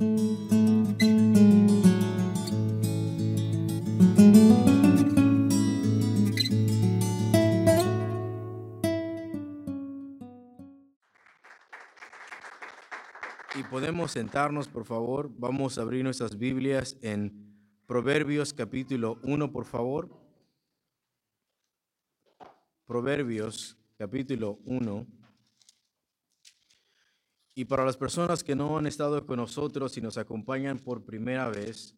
Y podemos sentarnos, por favor. Vamos a abrir nuestras Biblias en Proverbios capítulo 1, por favor. Proverbios capítulo 1. Y para las personas que no han estado con nosotros y nos acompañan por primera vez,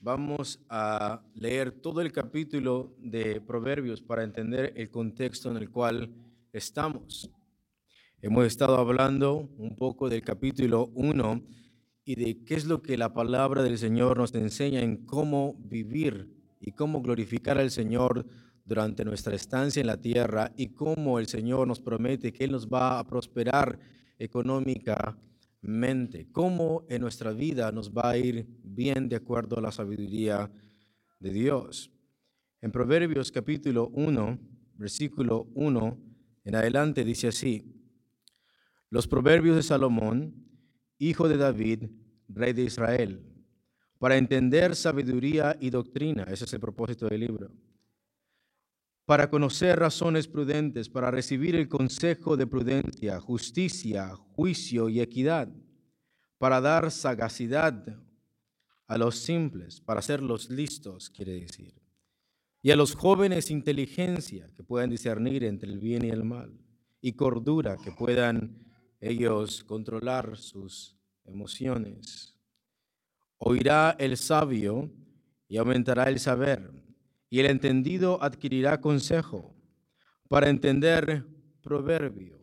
vamos a leer todo el capítulo de Proverbios para entender el contexto en el cual estamos. Hemos estado hablando un poco del capítulo 1 y de qué es lo que la palabra del Señor nos enseña en cómo vivir y cómo glorificar al Señor durante nuestra estancia en la tierra y cómo el Señor nos promete que Él nos va a prosperar económicamente, cómo en nuestra vida nos va a ir bien de acuerdo a la sabiduría de Dios. En Proverbios capítulo 1, versículo 1 en adelante dice así, los proverbios de Salomón, hijo de David, rey de Israel, para entender sabiduría y doctrina. Ese es el propósito del libro. Para conocer razones prudentes, para recibir el consejo de prudencia, justicia, juicio y equidad, para dar sagacidad a los simples, para hacerlos listos, quiere decir. Y a los jóvenes inteligencia, que puedan discernir entre el bien y el mal, y cordura, que puedan ellos controlar sus emociones. Oirá el sabio y aumentará el saber, y el entendido adquirirá consejo para entender proverbio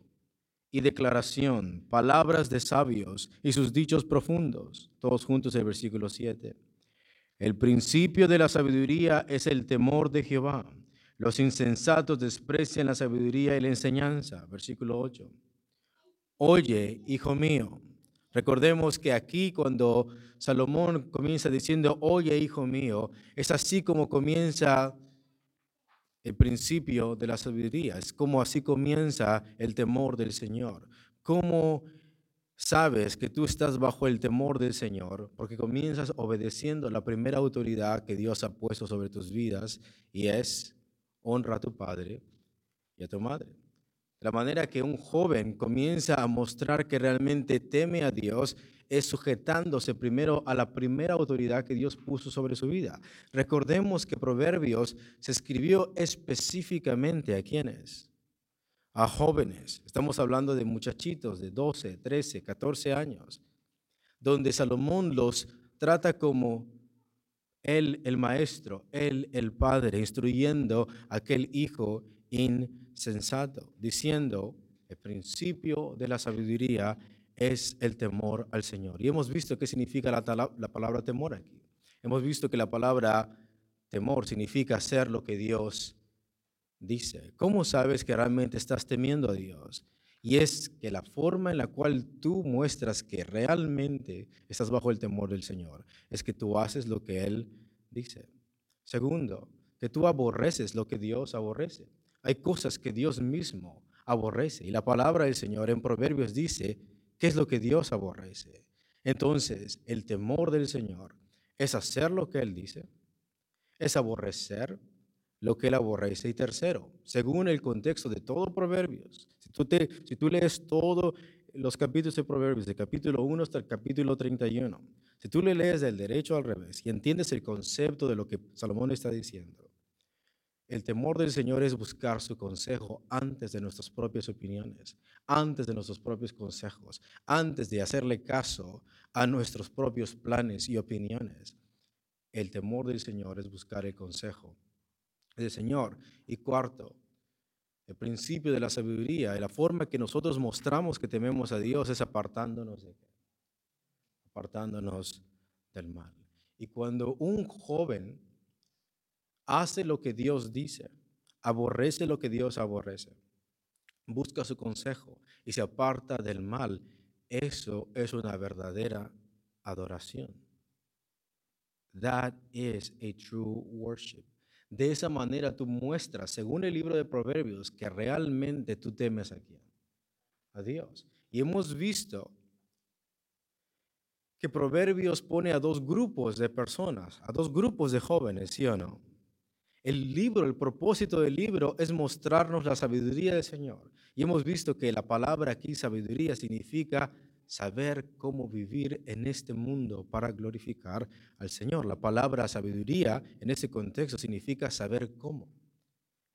y declaración, palabras de sabios y sus dichos profundos. Todos juntos el versículo 7. El principio de la sabiduría es el temor de Jehová. Los insensatos desprecian la sabiduría y la enseñanza. Versículo 8 oye, hijo mío. Recordemos que aquí cuando Salomón comienza diciendo, oye, hijo mío, es así como comienza el principio de la sabiduría, es como así comienza el temor del Señor. ¿Cómo sabes que tú estás bajo el temor del Señor? Porque comienzas obedeciendo la primera autoridad que Dios ha puesto sobre tus vidas y es honra a tu padre y a tu madre la manera que un joven comienza a mostrar que realmente teme a Dios es sujetándose primero a la primera autoridad que Dios puso sobre su vida. Recordemos que Proverbios se escribió específicamente a quienes, a jóvenes. Estamos hablando de muchachitos de 12, 13, 14 años, donde Salomón los trata como él el maestro, él el padre, instruyendo a aquel hijo insensato, diciendo, el principio de la sabiduría es el temor al Señor. Y hemos visto qué significa la, la palabra temor aquí. Hemos visto que la palabra temor significa hacer lo que Dios dice. ¿Cómo sabes que realmente estás temiendo a Dios? Y es que la forma en la cual tú muestras que realmente estás bajo el temor del Señor es que tú haces lo que Él dice. Segundo, que tú aborreces lo que Dios aborrece. Hay cosas que Dios mismo aborrece. Y la palabra del Señor en Proverbios dice, ¿qué es lo que Dios aborrece? Entonces, el temor del Señor es hacer lo que Él dice, es aborrecer lo que Él aborrece. Y tercero, según el contexto de todo Proverbios, si tú, te, si tú lees todos los capítulos de Proverbios, de capítulo 1 hasta el capítulo 31, si tú le lees del derecho al revés y entiendes el concepto de lo que Salomón está diciendo, el temor del Señor es buscar su consejo antes de nuestras propias opiniones, antes de nuestros propios consejos, antes de hacerle caso a nuestros propios planes y opiniones. El temor del Señor es buscar el consejo del Señor. Y cuarto, el principio de la sabiduría y la forma que nosotros mostramos que tememos a Dios es apartándonos apartándonos del mal. Y cuando un joven hace lo que Dios dice, aborrece lo que Dios aborrece, busca su consejo y se aparta del mal, eso es una verdadera adoración. That is a true worship. De esa manera tú muestras, según el libro de Proverbios, que realmente tú temes a quién? A Dios. Y hemos visto que Proverbios pone a dos grupos de personas, a dos grupos de jóvenes, ¿sí o no? El libro, el propósito del libro es mostrarnos la sabiduría del Señor. Y hemos visto que la palabra aquí, sabiduría, significa saber cómo vivir en este mundo para glorificar al Señor. La palabra sabiduría en ese contexto significa saber cómo.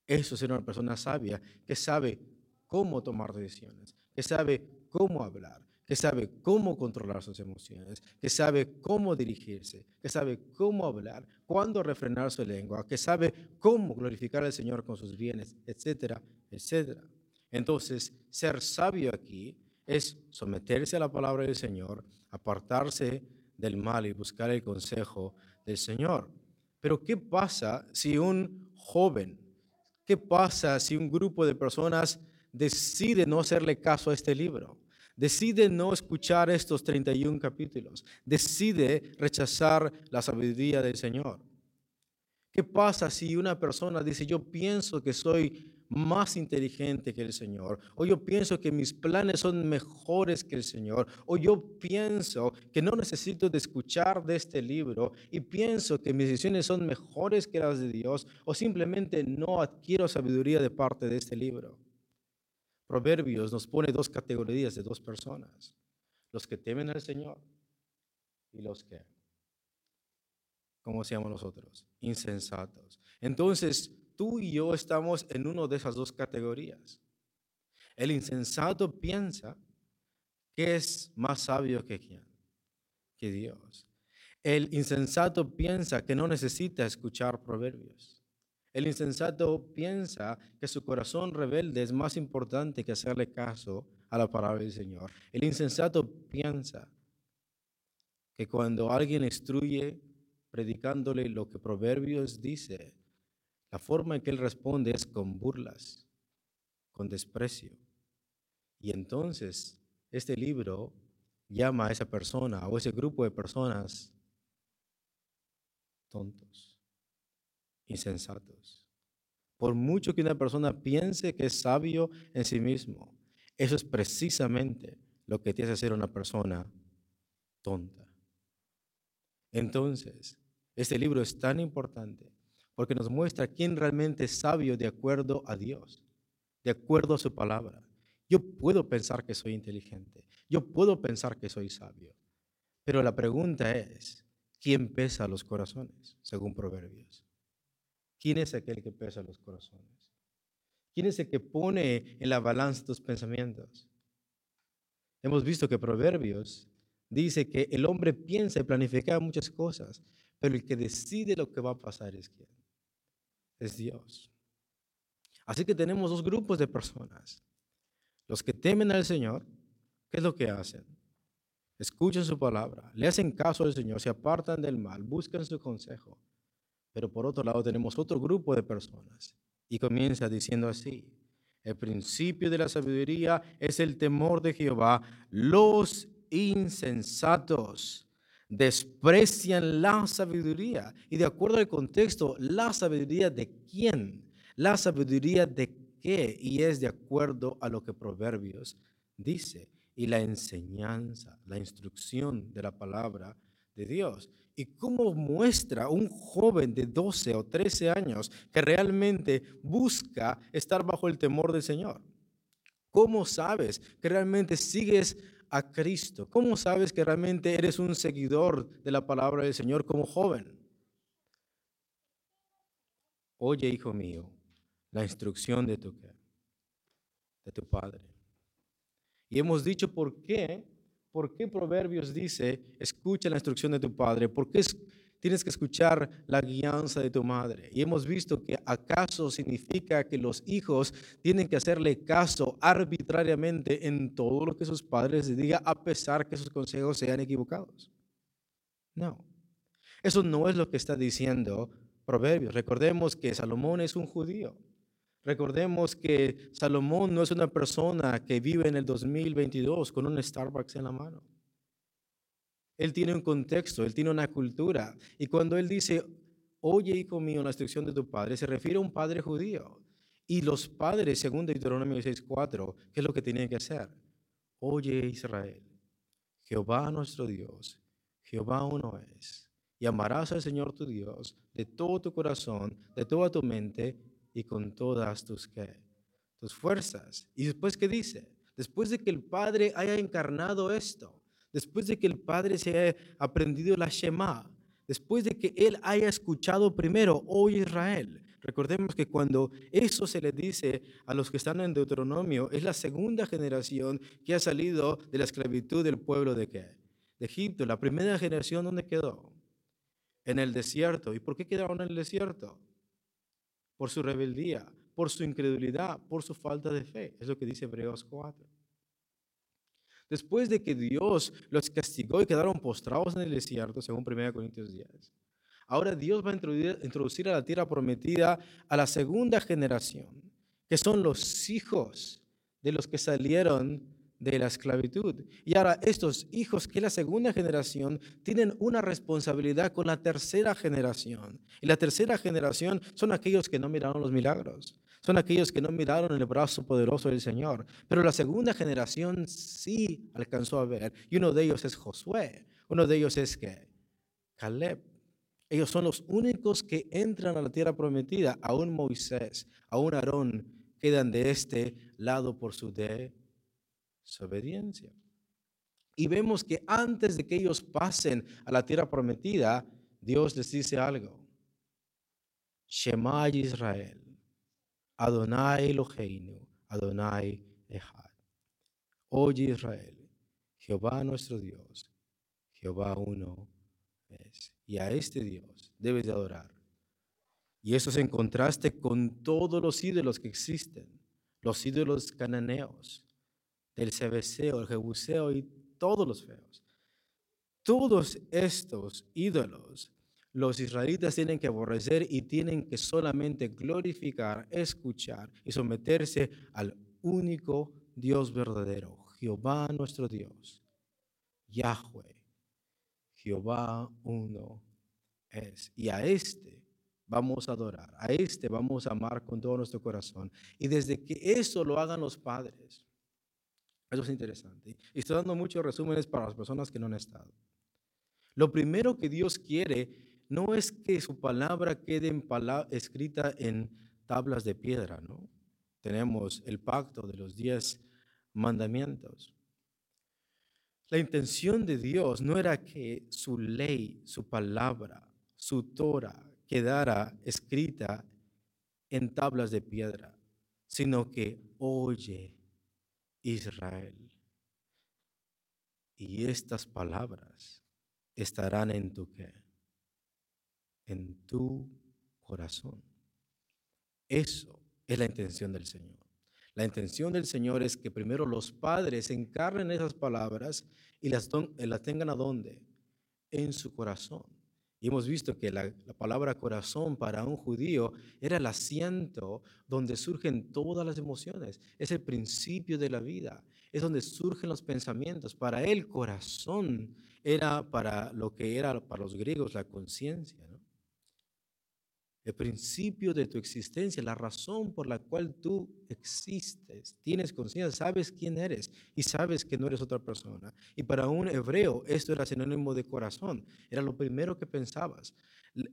Eso es una persona sabia que sabe cómo tomar decisiones, que sabe cómo hablar, que sabe cómo controlar sus emociones, que sabe cómo dirigirse, que sabe cómo hablar, cuándo refrenar su lengua, que sabe cómo glorificar al Señor con sus bienes, etcétera, etcétera. Entonces, ser sabio aquí es someterse a la palabra del Señor, apartarse del mal y buscar el consejo del Señor. Pero ¿qué pasa si un joven, qué pasa si un grupo de personas decide no hacerle caso a este libro? Decide no escuchar estos 31 capítulos, decide rechazar la sabiduría del Señor. ¿Qué pasa si una persona dice, yo pienso que soy más inteligente que el Señor, o yo pienso que mis planes son mejores que el Señor, o yo pienso que no necesito de escuchar de este libro y pienso que mis decisiones son mejores que las de Dios, o simplemente no adquiero sabiduría de parte de este libro? Proverbios nos pone dos categorías de dos personas, los que temen al Señor y los que, ¿cómo se nosotros? Insensatos. Entonces, tú y yo estamos en una de esas dos categorías. El insensato piensa que es más sabio que que Dios. El insensato piensa que no necesita escuchar proverbios. El insensato piensa que su corazón rebelde es más importante que hacerle caso a la palabra del Señor. El insensato piensa que cuando alguien instruye predicándole lo que Proverbios dice, la forma en que él responde es con burlas, con desprecio. Y entonces este libro llama a esa persona o ese grupo de personas tontos insensatos. Por mucho que una persona piense que es sabio en sí mismo, eso es precisamente lo que te hace ser una persona tonta. Entonces, este libro es tan importante porque nos muestra quién realmente es sabio de acuerdo a Dios, de acuerdo a su palabra. Yo puedo pensar que soy inteligente, yo puedo pensar que soy sabio, pero la pregunta es, ¿quién pesa los corazones, según Proverbios? ¿Quién es aquel que pesa los corazones? ¿Quién es el que pone en la balanza tus pensamientos? Hemos visto que Proverbios dice que el hombre piensa y planifica muchas cosas, pero el que decide lo que va a pasar es quién? Es Dios. Así que tenemos dos grupos de personas. Los que temen al Señor, ¿qué es lo que hacen? Escuchan su palabra, le hacen caso al Señor, se apartan del mal, buscan su consejo. Pero por otro lado tenemos otro grupo de personas y comienza diciendo así, el principio de la sabiduría es el temor de Jehová. Los insensatos desprecian la sabiduría. Y de acuerdo al contexto, ¿la sabiduría de quién? ¿La sabiduría de qué? Y es de acuerdo a lo que Proverbios dice. Y la enseñanza, la instrucción de la palabra de Dios y cómo muestra un joven de 12 o 13 años que realmente busca estar bajo el temor del Señor. ¿Cómo sabes que realmente sigues a Cristo? ¿Cómo sabes que realmente eres un seguidor de la palabra del Señor como joven? Oye, hijo mío, la instrucción de tu, de tu padre. Y hemos dicho por qué ¿Por qué Proverbios dice, escucha la instrucción de tu padre? ¿Por qué tienes que escuchar la guianza de tu madre? Y hemos visto que acaso significa que los hijos tienen que hacerle caso arbitrariamente en todo lo que sus padres les digan, a pesar que sus consejos sean equivocados. No. Eso no es lo que está diciendo Proverbios. Recordemos que Salomón es un judío. Recordemos que Salomón no es una persona que vive en el 2022 con un Starbucks en la mano. Él tiene un contexto, él tiene una cultura. Y cuando él dice, oye hijo mío, la instrucción de tu padre, se refiere a un padre judío. Y los padres, según Deuteronomio 6.4, ¿qué es lo que tenían que hacer? Oye Israel, Jehová nuestro Dios, Jehová uno es. Y amarás al Señor tu Dios de todo tu corazón, de toda tu mente y con todas tus, tus fuerzas. Y después, ¿qué dice? Después de que el Padre haya encarnado esto, después de que el Padre se haya aprendido la Shema, después de que Él haya escuchado primero, oh Israel, Recordemos que cuando eso se le dice a los que están en Deuteronomio, es la segunda generación que ha salido de la esclavitud del pueblo de qué? De Egipto. La primera generación, ¿dónde quedó? En el desierto. ¿Y por qué quedaron en el desierto? Por su rebeldía, por su incredulidad, por su falta de fe. Es lo que dice Hebreos 4. Después de que Dios los castigó y quedaron postrados en el desierto, según 1 Corintios 10, Ahora Dios va a introducir a la tierra prometida a la segunda generación, que son los hijos de los que salieron de la esclavitud. Y ahora estos hijos, que la segunda generación, tienen una responsabilidad con la tercera generación. Y la tercera generación son aquellos que no miraron los milagros, son aquellos que no miraron el brazo poderoso del Señor. Pero la segunda generación sí alcanzó a ver. Y uno de ellos es Josué, uno de ellos es que Caleb. Ellos son los únicos que entran a la tierra prometida. Aún Moisés, aún Aarón quedan de este lado por su desobediencia. Y vemos que antes de que ellos pasen a la tierra prometida, Dios les dice algo. Shema Israel, Adonai Eloheinu, Adonai Echad. Oye Israel, Jehová nuestro Dios, Jehová uno es y a este Dios debes de adorar. Y eso es en contraste con todos los ídolos que existen, los ídolos cananeos, del Cebeseo, el Jebuseo y todos los feos. Todos estos ídolos los israelitas tienen que aborrecer y tienen que solamente glorificar, escuchar y someterse al único Dios verdadero, Jehová nuestro Dios, Yahweh, Jehová uno es. Y a este vamos a adorar, a este vamos a amar con todo nuestro corazón. Y desde que eso lo hagan los padres, eso es interesante. Y estoy dando muchos resúmenes para las personas que no han estado. Lo primero que Dios quiere no es que su palabra quede escrita en tablas de piedra, ¿no? Tenemos el pacto de los diez mandamientos. La intención de Dios no era que su ley, su palabra, su Torah quedara escrita en tablas de piedra, sino que oye Israel. Y estas palabras estarán en tu? En tu corazón. Eso es la intención del Señor. La intención del Señor es que primero los padres encarnen esas palabras y las, las tengan a dónde? En su corazón. Y hemos visto que la, la, palabra corazón para un judío era el asiento donde surgen todas las emociones. Es el principio de la vida. Es donde surgen los pensamientos. Para él, corazón era para lo que era para los griegos la conciencia el principio de tu existencia, la razón por la cual tú existes. Tienes conciencia, sabes quién eres y sabes que no eres otra persona. Y para un hebreo esto era sinónimo de corazón, era lo primero que pensabas,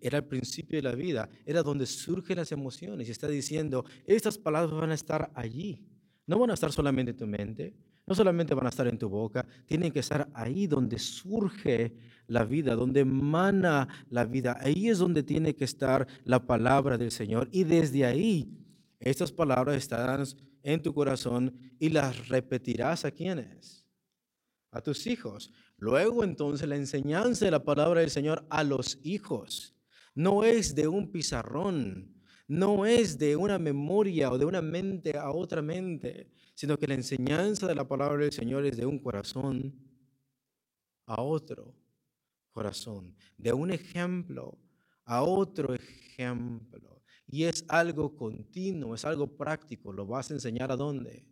era el principio de la vida, era donde surgen las emociones. Y está diciendo, estas palabras van a estar allí, no van a estar solamente en tu mente, no solamente van a estar en tu boca, tienen que estar ahí donde surge la vida, donde emana la vida. Ahí es donde tiene que estar la palabra del Señor. Y desde ahí, estas palabras estarán en tu corazón y las repetirás a quienes? A tus hijos. Luego entonces la enseñanza de la palabra del Señor a los hijos no es de un pizarrón, no es de una memoria o de una mente a otra mente, sino que la enseñanza de la palabra del Señor es de un corazón a otro corazón, de un ejemplo a otro ejemplo. Y es algo continuo, es algo práctico. Lo vas a enseñar a dónde?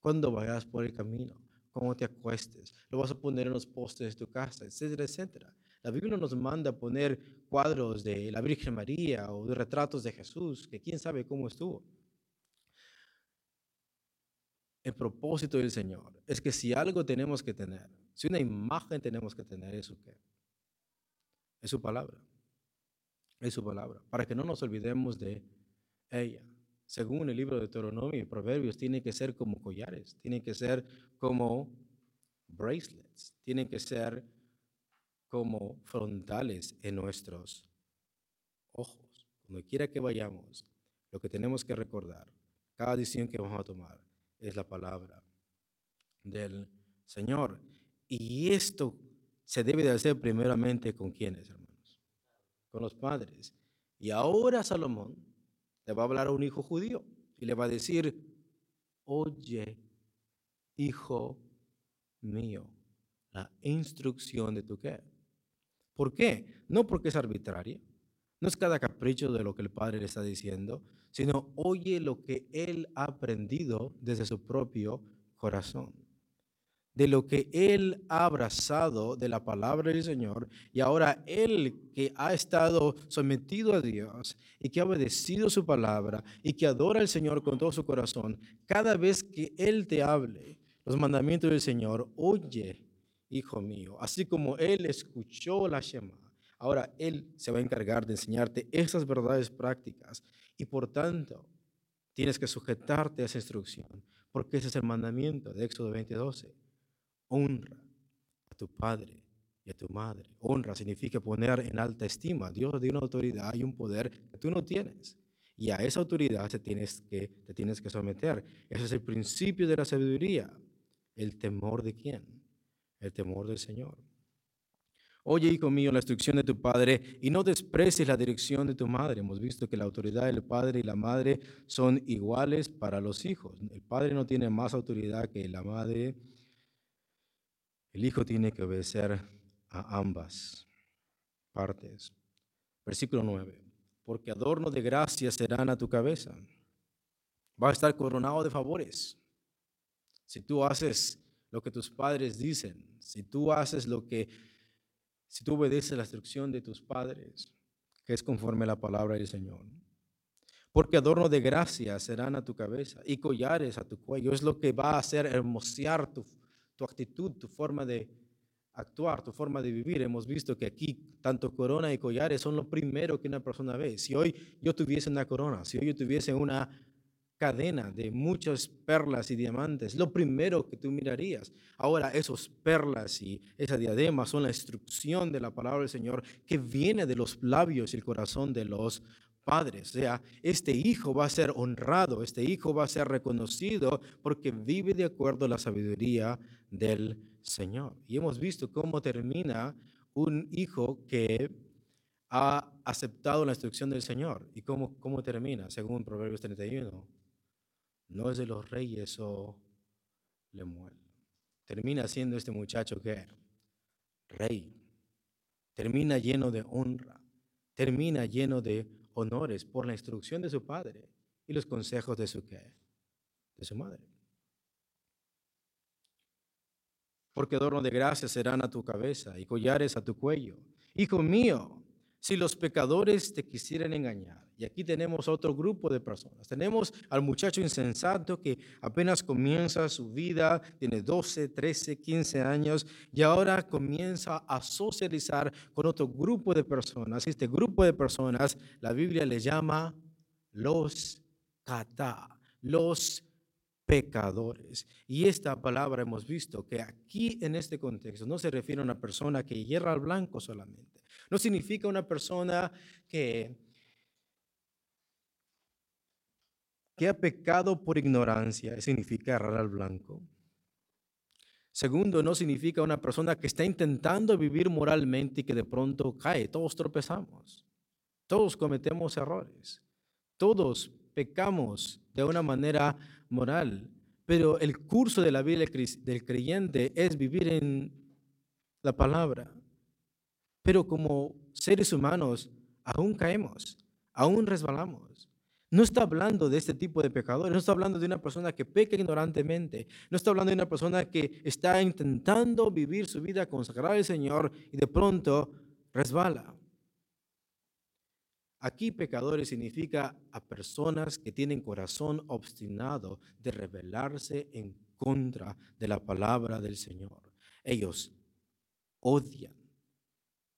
Cuando vayas por el camino, cómo te acuestes. Lo vas a poner en los postes de tu casa, etcétera, etcétera. La Biblia nos manda poner cuadros de la Virgen María o de retratos de Jesús, que quién sabe cómo estuvo. El propósito del Señor es que si algo tenemos que tener, si una imagen tenemos que tener, ¿eso qué? Es su palabra. Es su palabra. Para que no nos olvidemos de ella. Según el libro de Deuteronomio y Proverbios, tiene que ser como collares, tiene que ser como bracelets, tiene que ser como frontales en nuestros ojos. Cuando quiera que vayamos, lo que tenemos que recordar, cada decisión que vamos a tomar, es la palabra del Señor. Y esto se debe de hacer primeramente con quienes, hermanos, con los padres. Y ahora Salomón le va a hablar a un hijo judío y le va a decir, oye, hijo mío, la instrucción de tu qué. ¿Por qué? No porque es arbitraria, no es cada capricho de lo que el padre le está diciendo, sino oye lo que él ha aprendido desde su propio corazón de lo que él ha abrazado de la palabra del Señor y ahora él que ha estado sometido a Dios y que ha obedecido su palabra y que adora al Señor con todo su corazón, cada vez que él te hable los mandamientos del Señor, oye, hijo mío, así como él escuchó la Shema. Ahora él se va a encargar de enseñarte esas verdades prácticas y por tanto tienes que sujetarte a esa instrucción, porque ese es el mandamiento de Éxodo 20:12 honra a tu padre y a tu madre. Honra significa poner en alta estima. Dios dio una autoridad y un poder que tú no tienes. Y a esa autoridad te tienes que, te tienes que someter. Ese es el principio de la sabiduría. El temor de quién? El temor del Señor. Oye, hijo mío, la instrucción de tu padre y no desprecies la dirección de tu madre. Hemos visto que la autoridad del padre y la madre son iguales para los hijos. El padre no tiene más autoridad que la madre el hijo tiene que obedecer a ambas partes. Versículo 9. Porque adorno de gracia serán a tu cabeza. Va a estar coronado de favores. Si tú haces lo que tus padres dicen, si tú haces lo que, si tú obedeces la instrucción de tus padres, que es conforme a la palabra del Señor. Porque adorno de gracia serán a tu cabeza y collares a tu cuello. Es lo que va a hacer hermosear tu, tu actitud, tu forma de actuar, tu forma de vivir. Hemos visto que aquí tanto corona y collares son lo primero que una persona ve. Si hoy yo tuviese una corona, si hoy yo tuviese una cadena de muchas perlas y diamantes, lo primero que tú mirarías. Ahora, esos perlas y esa diadema son la instrucción de la palabra del Señor que viene de los labios y el corazón de los padres. O sea, este hijo va a ser honrado, este hijo va a ser reconocido porque vive de acuerdo a la sabiduría del Señor. Y hemos visto cómo termina un hijo que ha aceptado la instrucción del Señor. ¿Y cómo, cómo termina? Según Proverbios 31. No es de los reyes o Lemuel. Termina siendo este muchacho que rey. Termina lleno de honra. Termina lleno de honores por la instrucción de su padre y los consejos de su? De su madre. Porque adorno de gracia serán a tu cabeza y collares a tu cuello. Hijo mío, si los pecadores te quisieran engañar, y aquí tenemos otro grupo de personas. Tenemos al muchacho insensato que apenas comienza su vida, tiene 12, 13, 15 años, y ahora comienza a socializar con otro grupo de personas. Este grupo de personas, la Biblia le llama los kata, los pecadores. Y esta palabra hemos visto que aquí en este contexto no se refiere a una persona que hierra al blanco solamente. No significa una persona que, que ha pecado por ignorancia, significa errar al blanco. Segundo, no significa una persona que está intentando vivir moralmente y que de pronto cae. Todos tropezamos. Todos cometemos errores. Todos pecamos de una manera moral. Pero el curso de la vida del creyente es vivir en la palabra. Pero como seres humanos aún caemos, aún resbalamos. No está hablando de este tipo de pecadores, no está hablando de una persona que peca ignorantemente, no está hablando de una persona que está intentando vivir su vida consagrada al Señor y de pronto resbala. Aquí pecadores significa a personas que tienen corazón obstinado de rebelarse en contra de la palabra del Señor. Ellos odian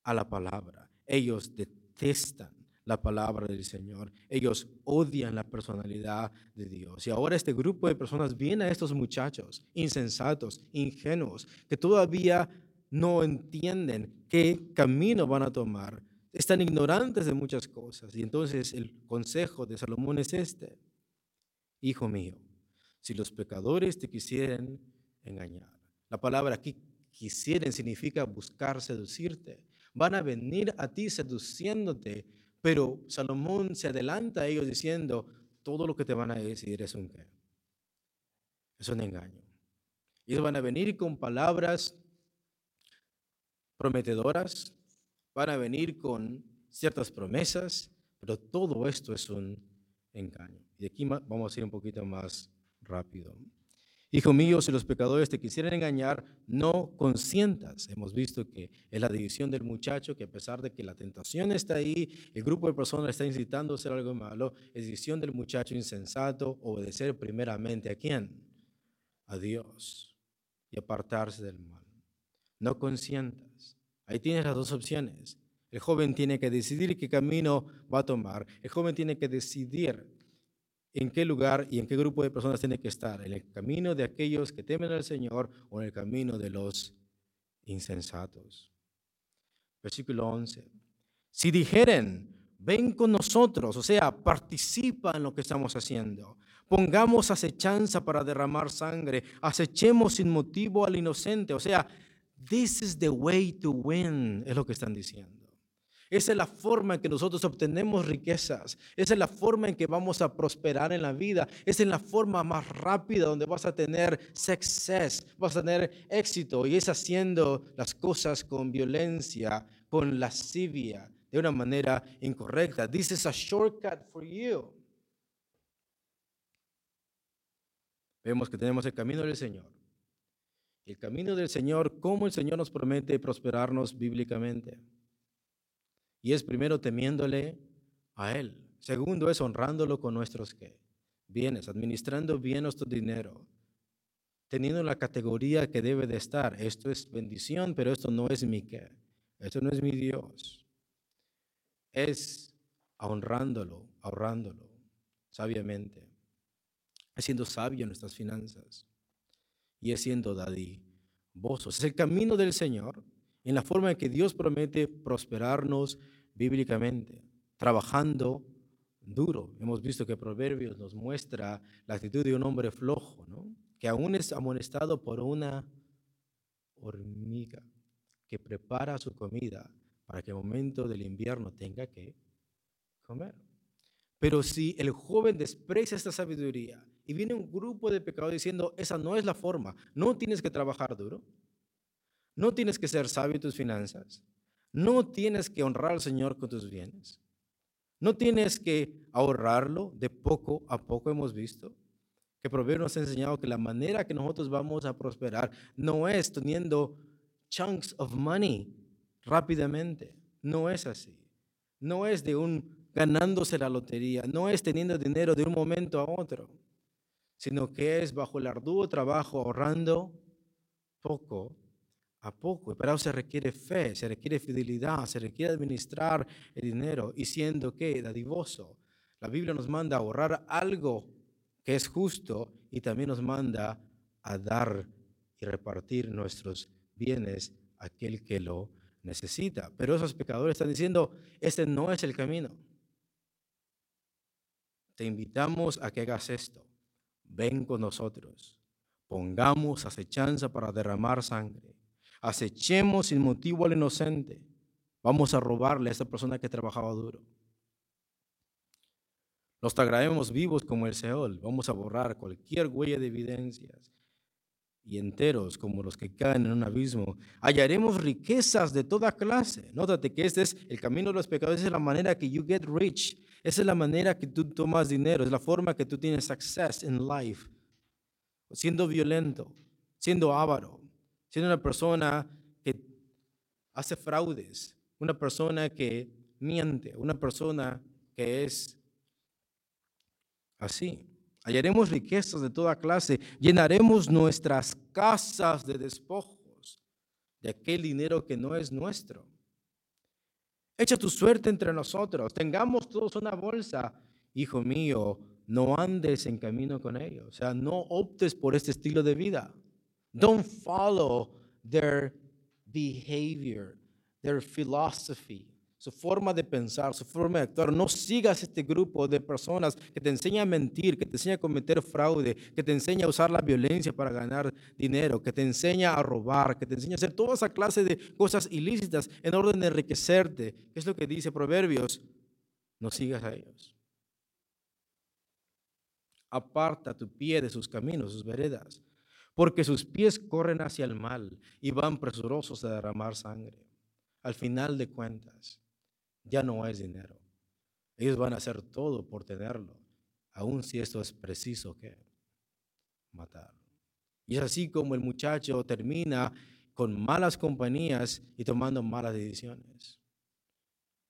a la palabra. Ellos detestan la palabra del Señor. Ellos odian la personalidad de Dios. Y ahora este grupo de personas viene a estos muchachos insensatos, ingenuos, que todavía no entienden qué camino van a tomar. Están ignorantes de muchas cosas. Y entonces el consejo de Salomón es este. Hijo mío, si los pecadores te quisieran engañar. La palabra aquí quisieren significa buscar seducirte. Van a venir a ti seduciéndote pero Salomón se adelanta a ellos diciendo, todo lo que te van a decir es un qué. Es un engaño. Ellos van a venir con palabras prometedoras, van a venir con ciertas promesas, pero todo esto es un engaño. Y aquí vamos a ir un poquito más rápido. Hijo mío, si los pecadores te quisieran engañar, no consientas. Hemos visto que es la división del muchacho, que a pesar de que la tentación está ahí, el grupo de personas está incitando a hacer algo malo, es decisión del muchacho insensato obedecer primeramente a quién? A Dios y apartarse del mal. No consientas. Ahí tienes las dos opciones. El joven tiene que decidir qué camino va a tomar. El joven tiene que decidir en qué lugar y en qué grupo de personas tiene que estar, en el camino de aquellos que temen al Señor o en el camino de los insensatos. Versículo 11. Si dijeren, ven con nosotros, o sea, participa en lo que estamos haciendo, pongamos acechanza para derramar sangre, acechemos sin motivo al inocente, o sea, this is the way to win, es lo que están diciendo. Esa es la forma en que nosotros obtenemos riquezas. Esa es la forma en que vamos a prosperar en la vida. Esa es la forma más rápida donde vas a tener success, vas a tener éxito. Y es haciendo las cosas con violencia, con lascivia, de una manera incorrecta. This is a shortcut for you. Vemos que tenemos el camino del Señor. El camino del Señor, cómo el Señor nos promete prosperarnos bíblicamente. Y es primero temiéndole a Él. Segundo es honrándolo con nuestros ¿qué? bienes, administrando bien nuestro dinero, teniendo la categoría que debe de estar. Esto es bendición, pero esto no es mi qué. Esto no es mi Dios. Es honrándolo, ahorrándolo sabiamente. Es siendo sabio en nuestras finanzas. Y es siendo dadivosos. Es el camino del Señor en la forma en que Dios promete prosperarnos bíblicamente, trabajando duro. Hemos visto que Proverbios nos muestra la actitud de un hombre flojo, ¿no? que aún es amonestado por una hormiga que prepara su comida para que el momento del invierno tenga que comer. Pero si el joven desprecia esta sabiduría y viene un grupo de pecadores diciendo, esa no es la forma, no tienes que trabajar duro, no tienes que ser sabio en tus finanzas. No tienes que honrar al Señor con tus bienes. No tienes que ahorrarlo de poco a poco, hemos visto. Que Proverbios nos ha enseñado que la manera que nosotros vamos a prosperar no es teniendo chunks of money rápidamente. No es así. No es de un ganándose la lotería. No es teniendo dinero de un momento a otro. Sino que es bajo el arduo trabajo ahorrando poco a poco. Eso se requiere fe, se requiere fidelidad, se requiere administrar el dinero y siendo que dadivoso. La Biblia nos manda a ahorrar algo que es justo y también nos manda a dar y repartir nuestros bienes a aquel que lo necesita. Pero esos pecadores están diciendo, este no es el camino. Te invitamos a que hagas esto. Ven con nosotros. Pongamos acechanza para derramar sangre acechemos sin motivo al inocente. Vamos a robarle a esa persona que trabajaba duro. Los tragaremos vivos como el Seol. Vamos a borrar cualquier huella de evidencias y enteros como los que caen en un abismo. Hallaremos riquezas de toda clase. Nótate que este es el camino de los pecados, esa es la manera que you get rich. Esa es la manera que tú tomas dinero, es la forma que tú tienes success in life. Siendo violento, siendo avaro, siendo una persona que hace fraudes, una persona que miente, una persona que es así. Hallaremos riquezas de toda clase, llenaremos nuestras casas de despojos, de aquel dinero que no es nuestro. Echa tu suerte entre nosotros. Tengamos todos una bolsa. Hijo mío, no andes en camino con ellos. O sea, no optes por este estilo de vida. Don't follow their behavior, their philosophy su forma de pensar, su forma de actuar. No sigas este grupo de personas que te enseña a mentir, que te enseña a cometer fraude, que te enseña a usar la violencia para ganar dinero, que te enseña a robar, que te enseña a hacer toda esa clase de cosas ilícitas en orden de enriquecerte. ¿Qué es lo que dice Proverbios? No sigas a ellos. Aparta tu pie de sus caminos, sus veredas, porque sus pies corren hacia el mal y van presurosos a derramar sangre. Al final de cuentas, ya no es dinero. Ellos van a hacer todo por tenerlo, aun si esto es preciso que matarlo. Y es así como el muchacho termina con malas compañías y tomando malas decisiones.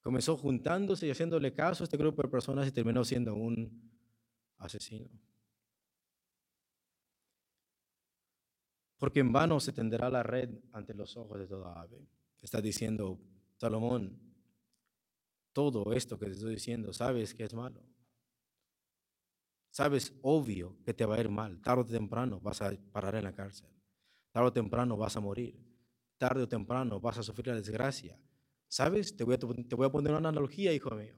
Comenzó juntándose y haciéndole caso a este grupo de personas y terminó siendo un asesino. Porque en vano se tenderá la red ante los ojos de toda ave. Está diciendo Salomón, todo esto que te estoy diciendo, sabes que es malo. Sabes obvio que te va a ir mal. Tarde o temprano vas a parar en la cárcel. Tarde o temprano vas a morir. Tarde o temprano vas a sufrir la desgracia. ¿Sabes? Te voy a, te voy a poner una analogía, hijo mío.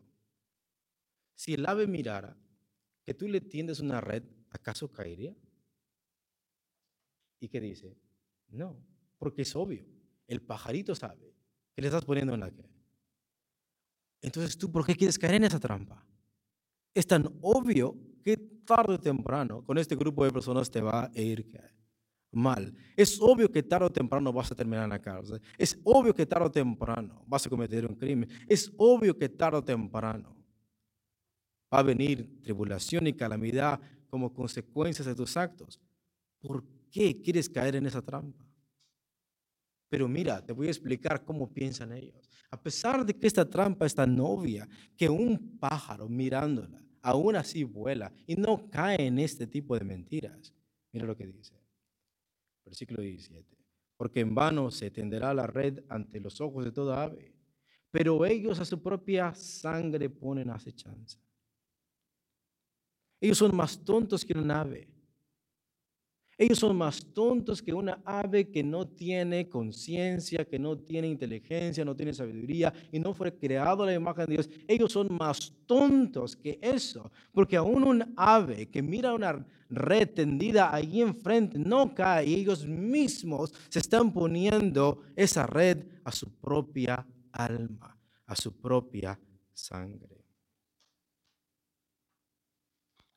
Si el ave mirara que tú le tiendes una red, ¿acaso caería? ¿Y qué dice? No, porque es obvio. El pajarito sabe que le estás poniendo en la que. Entonces tú, ¿por qué quieres caer en esa trampa? Es tan obvio que tarde o temprano con este grupo de personas te va a ir mal. Es obvio que tarde o temprano vas a terminar en la cárcel. Es obvio que tarde o temprano vas a cometer un crimen. Es obvio que tarde o temprano va a venir tribulación y calamidad como consecuencias de tus actos. ¿Por qué quieres caer en esa trampa? Pero mira, te voy a explicar cómo piensan ellos. A pesar de que esta trampa es tan obvia que un pájaro mirándola aún así vuela y no cae en este tipo de mentiras. Mira lo que dice. Versículo 17. Porque en vano se tenderá la red ante los ojos de toda ave, pero ellos a su propia sangre ponen acechanza. Ellos son más tontos que un ave ellos son más tontos que una ave que no tiene conciencia, que no tiene inteligencia, no tiene sabiduría y no fue creado a la imagen de Dios. Ellos son más tontos que eso, porque aún un ave que mira una red tendida ahí enfrente no cae y ellos mismos se están poniendo esa red a su propia alma, a su propia sangre.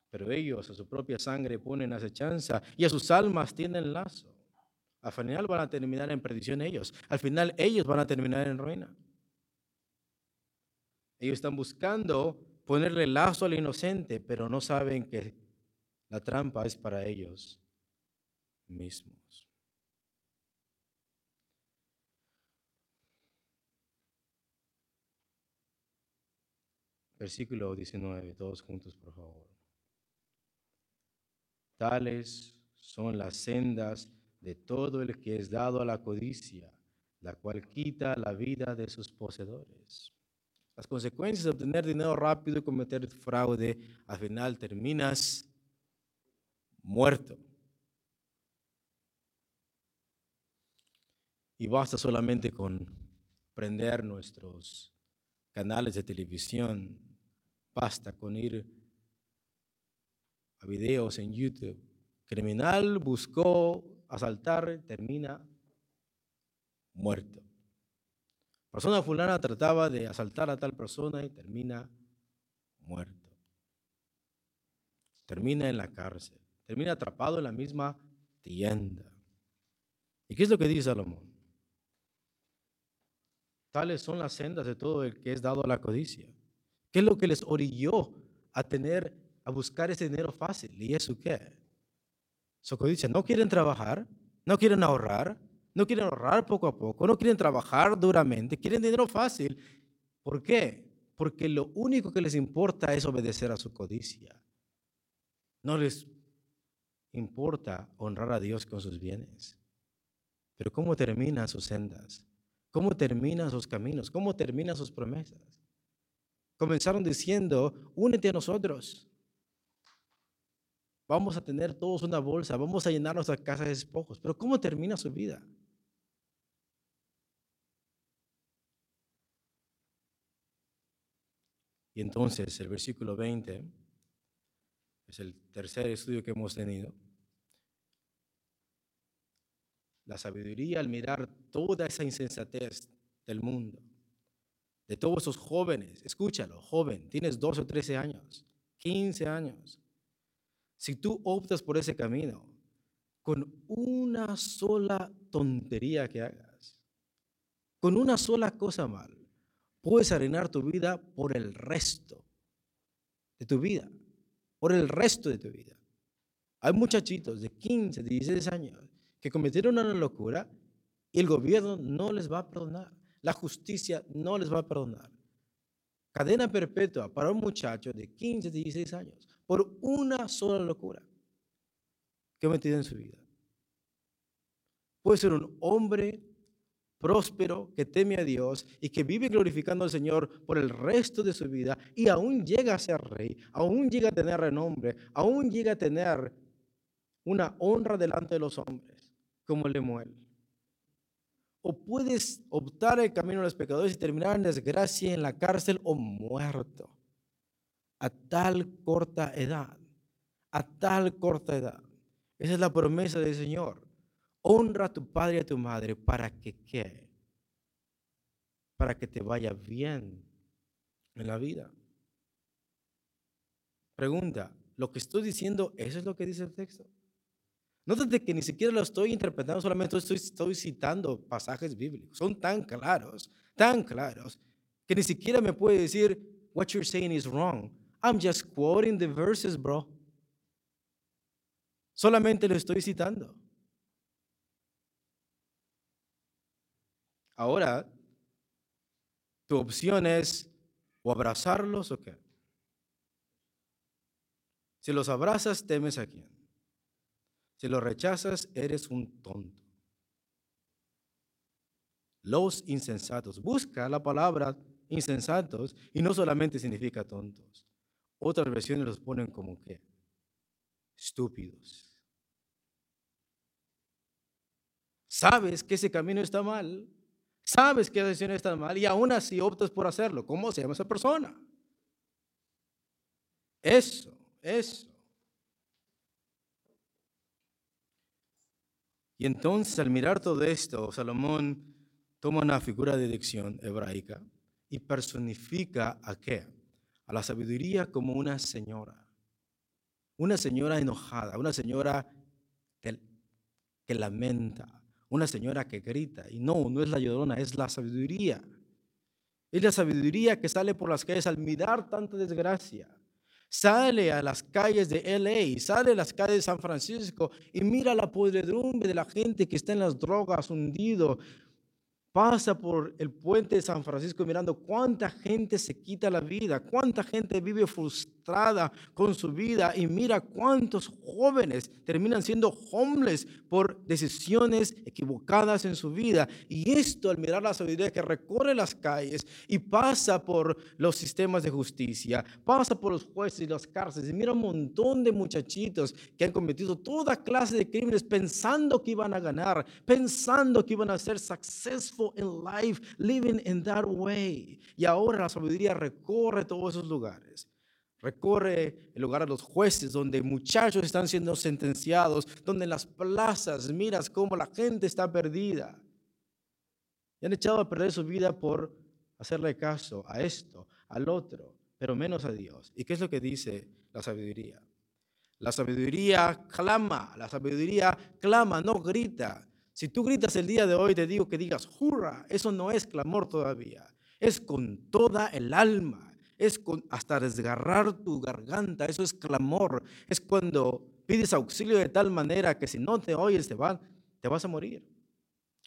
Pero ellos a su propia sangre ponen acechanza y a sus almas tienen lazo. Al final van a terminar en perdición ellos. Al final ellos van a terminar en ruina. Ellos están buscando ponerle lazo al inocente, pero no saben que la trampa es para ellos mismos. Versículo 19, todos juntos, por favor. Tales son las sendas de todo el que es dado a la codicia, la cual quita la vida de sus poseedores. Las consecuencias de obtener dinero rápido y cometer fraude, al final terminas muerto. Y basta solamente con prender nuestros canales de televisión, basta con ir a videos en YouTube. Criminal buscó asaltar, termina muerto. Persona fulana trataba de asaltar a tal persona y termina muerto. Termina en la cárcel. Termina atrapado en la misma tienda. ¿Y qué es lo que dice Salomón? Tales son las sendas de todo el que es dado a la codicia. ¿Qué es lo que les orilló a tener a buscar ese dinero fácil. ¿Y eso qué? Soco dice, no quieren trabajar, no quieren ahorrar, no quieren ahorrar poco a poco, no quieren trabajar duramente, quieren dinero fácil. ¿Por qué? Porque lo único que les importa es obedecer a su codicia. No les importa honrar a Dios con sus bienes. Pero ¿cómo terminan sus sendas? ¿Cómo terminan sus caminos? ¿Cómo terminan sus promesas? Comenzaron diciendo, únete a nosotros. Vamos a tener todos una bolsa, vamos a llenar nuestra casa de despojos. Pero ¿cómo termina su vida? Y entonces el versículo 20 es el tercer estudio que hemos tenido. La sabiduría al mirar toda esa insensatez del mundo, de todos esos jóvenes, escúchalo, joven, tienes 12 o 13 años, 15 años. Si tú optas por ese camino, con una sola tontería que hagas, con una sola cosa mal, puedes arenar tu vida por el resto de tu vida, por el resto de tu vida. Hay muchachitos de 15, 16 años que cometieron una locura y el gobierno no les va a perdonar. La justicia no les va a perdonar. Cadena perpetua para un muchacho de 15, 16 años por una sola locura que ha metido en su vida. Puede ser un hombre próspero, que teme a Dios y que vive glorificando al Señor por el resto de su vida y aún llega a ser rey, aún llega a tener renombre, aún llega a tener una honra delante de los hombres, como Lemuel. O puedes optar el camino de los pecadores y terminar en desgracia en la cárcel o muerto a tal corta edad, a tal corta edad. Esa es la promesa del Señor. Honra a tu padre y a tu madre para que qué? Para que te vaya bien en la vida. Pregunta, ¿lo que estoy diciendo, eso es lo que dice el texto? Nótate que ni siquiera lo estoy interpretando, solamente estoy, estoy citando pasajes bíblicos. Son tan claros, tan claros, que ni siquiera me puede decir, what you're saying is wrong. I'm just quoting the verses, bro. Solamente lo estoy citando. Ahora, tu opción es o abrazarlos o qué. Si los abrazas, temes a quién. Si los rechazas, eres un tonto. Los insensatos. Busca la palabra insensatos y no solamente significa tontos. Otras versiones los ponen como qué. Estúpidos. Sabes que ese camino está mal, Sabes que esa decisión está mal y aún así optas por hacerlo. ¿Cómo se llama esa persona? Eso, eso. Y entonces al mirar todo esto, Salomón toma una figura de dicción hebraica y personifica a qué? A la sabiduría como una señora. Una señora enojada, una señora que, que lamenta, una señora que grita. Y no, no es la llorona, es la sabiduría. Es la sabiduría que sale por las calles al mirar tanta desgracia. Sale a las calles de LA, sale a las calles de San Francisco y mira la podredumbre de la gente que está en las drogas, hundido, pasa por el puente de San Francisco mirando cuánta gente se quita la vida, cuánta gente vive frustrada con su vida y mira cuántos jóvenes terminan siendo homeless por decisiones equivocadas en su vida. Y esto al mirar la sabiduría que recorre las calles y pasa por los sistemas de justicia, pasa por los jueces y las cárceles y mira un montón de muchachitos que han cometido toda clase de crímenes pensando que iban a ganar, pensando que iban a ser successful in life living in that way. Y ahora la sabiduría recorre todos esos lugares. Recorre el lugar de los jueces donde muchachos están siendo sentenciados, donde en las plazas miras cómo la gente está perdida. Y han echado a perder su vida por hacerle caso a esto, al otro, pero menos a Dios. ¿Y qué es lo que dice la sabiduría? La sabiduría clama, la sabiduría clama, no grita. Si tú gritas el día de hoy, te digo que digas, hurra, eso no es clamor todavía. Es con toda el alma. Es hasta desgarrar tu garganta. Eso es clamor. Es cuando pides auxilio de tal manera que si no te oyes, te, te vas a morir.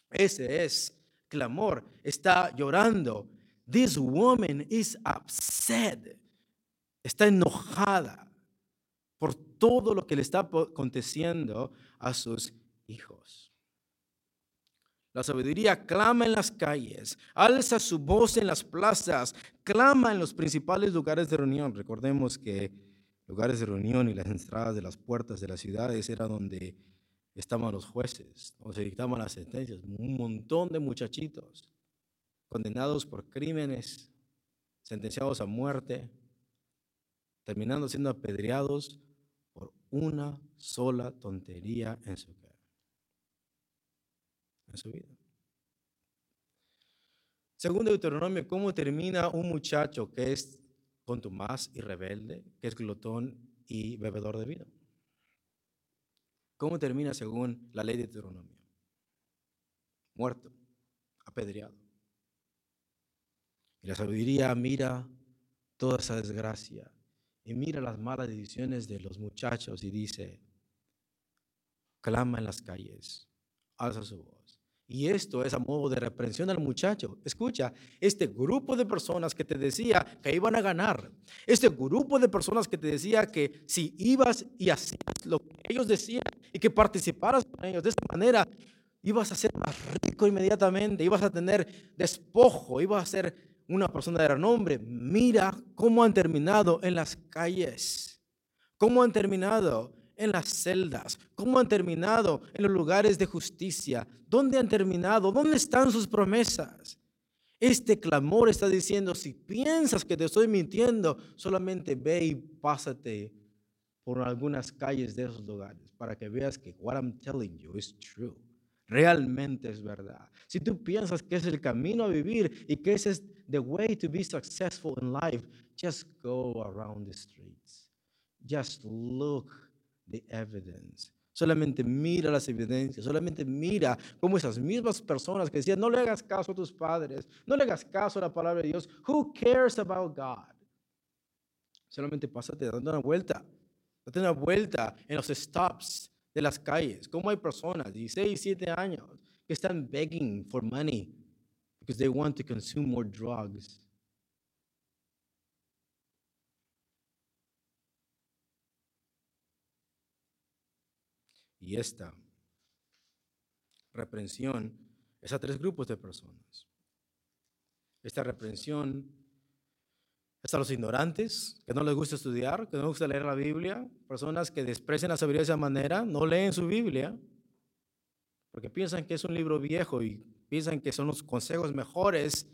Ese es clamor. Está llorando. This woman is upset. Está enojada por todo lo que le está aconteciendo a sus hijos. La sabiduría clama en las calles, alza su voz en las plazas, clama en los principales lugares de reunión. Recordemos que lugares de reunión y las entradas de las puertas de las ciudades era donde estaban los jueces, donde se dictaban las sentencias. Un montón de muchachitos condenados por crímenes, sentenciados a muerte, terminando siendo apedreados por una sola tontería en su en su vida. Segundo Deuteronomio, ¿cómo termina un muchacho que es contumaz y rebelde, que es glotón y bebedor de vino? ¿Cómo termina según la ley de Deuteronomio? Muerto, apedreado. Y la sabiduría mira toda esa desgracia y mira las malas decisiones de los muchachos y dice, clama en las calles, alza su voz y esto es a modo de reprensión al muchacho. Escucha, este grupo de personas que te decía que iban a ganar, este grupo de personas que te decía que si ibas y hacías lo que ellos decían y que participaras con ellos de esta manera, ibas a ser más rico inmediatamente, ibas a tener despojo, ibas a ser una persona de renombre. Mira cómo han terminado en las calles, cómo han terminado en las celdas? ¿Cómo han terminado en los lugares de justicia? ¿Dónde han terminado? ¿Dónde están sus promesas? Este clamor está diciendo, si piensas que te estoy mintiendo, solamente ve y pásate por algunas calles de esos lugares para que veas que what I'm telling you is true. Realmente es verdad. Si tú piensas que es el camino a vivir y que ese es the way to be successful in life, just go around the streets. Just look the evidence. Solamente mira las evidencias, solamente mira cómo esas mismas personas que decían, no le hagas caso a tus padres, no le hagas caso a la palabra de Dios, who cares about God? Solamente pásate dando una vuelta, date una vuelta en los stops de las calles. Cómo hay personas, 16, 17 años, que están begging for money because they want to consume more drugs. Y esta reprensión es a tres grupos de personas. Esta reprensión es a los ignorantes, que no les gusta estudiar, que no les gusta leer la Biblia, personas que desprecian la sabiduría de esa manera, no leen su Biblia, porque piensan que es un libro viejo y piensan que son los consejos mejores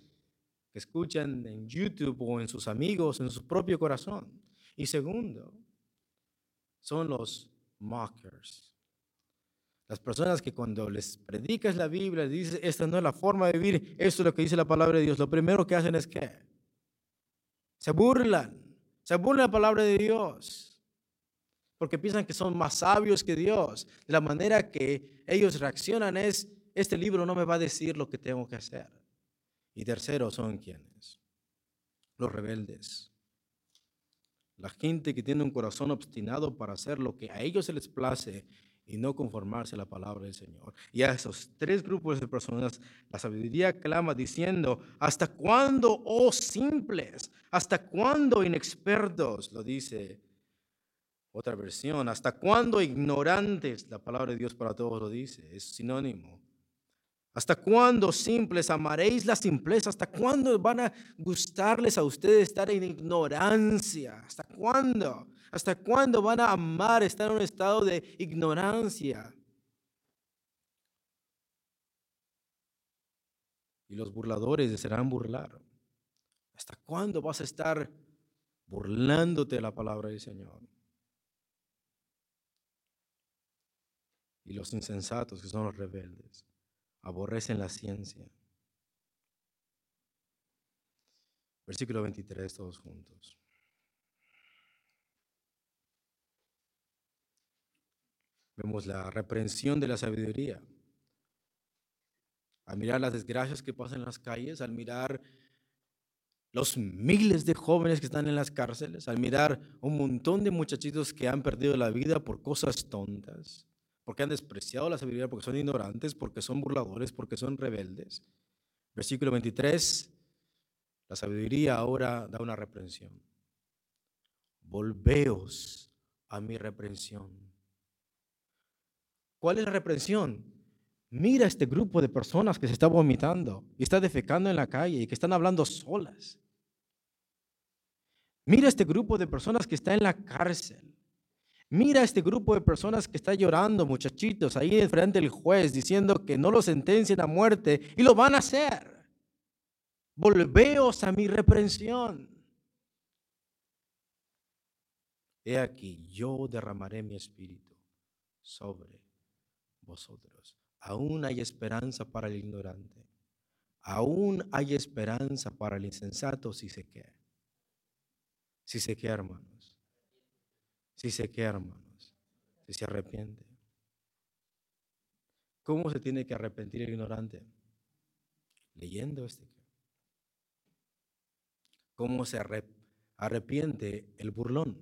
que escuchan en YouTube o en sus amigos, en su propio corazón. Y segundo, son los mockers, las personas que cuando les predicas la Biblia, les dices, esta no es la forma de vivir, esto es lo que dice la palabra de Dios, lo primero que hacen es que se burlan, se burlan la palabra de Dios, porque piensan que son más sabios que Dios. De la manera que ellos reaccionan es, este libro no me va a decir lo que tengo que hacer. Y tercero son quienes, los rebeldes. La gente que tiene un corazón obstinado para hacer lo que a ellos se les place y no conformarse a la palabra del Señor. Y a esos tres grupos de personas, la sabiduría clama diciendo, ¿hasta cuándo, oh simples? ¿Hasta cuándo inexpertos? Lo dice otra versión. ¿Hasta cuándo ignorantes? La palabra de Dios para todos lo dice, es sinónimo. ¿Hasta cuándo simples amaréis la simpleza? ¿Hasta cuándo van a gustarles a ustedes estar en ignorancia? ¿Hasta cuándo? ¿Hasta cuándo van a amar estar en un estado de ignorancia? Y los burladores desearán burlar. ¿Hasta cuándo vas a estar burlándote de la palabra del Señor? Y los insensatos, que son los rebeldes, aborrecen la ciencia. Versículo 23, todos juntos. La reprensión de la sabiduría. Al mirar las desgracias que pasan en las calles, al mirar los miles de jóvenes que están en las cárceles, al mirar un montón de muchachitos que han perdido la vida por cosas tontas, porque han despreciado la sabiduría, porque son ignorantes, porque son burladores, porque son rebeldes. Versículo 23, la sabiduría ahora da una reprensión. Volveos a mi reprensión ¿Cuál es la reprensión? Mira este grupo de personas que se está vomitando y está defecando en la calle y que están hablando solas. Mira este grupo de personas que está en la cárcel. Mira este grupo de personas que está llorando, muchachitos, ahí frente del juez, diciendo que no lo sentencien a muerte y lo van a hacer. Volveos a mi reprensión. He aquí, yo derramaré mi espíritu sobre vosotros. Aún hay esperanza para el ignorante. Aún hay esperanza para el insensato si se queda. Si se queda, hermanos. Si se queda, hermanos. Si se arrepiente. ¿Cómo se tiene que arrepentir el ignorante? Leyendo este. ¿Cómo se arrepiente el burlón?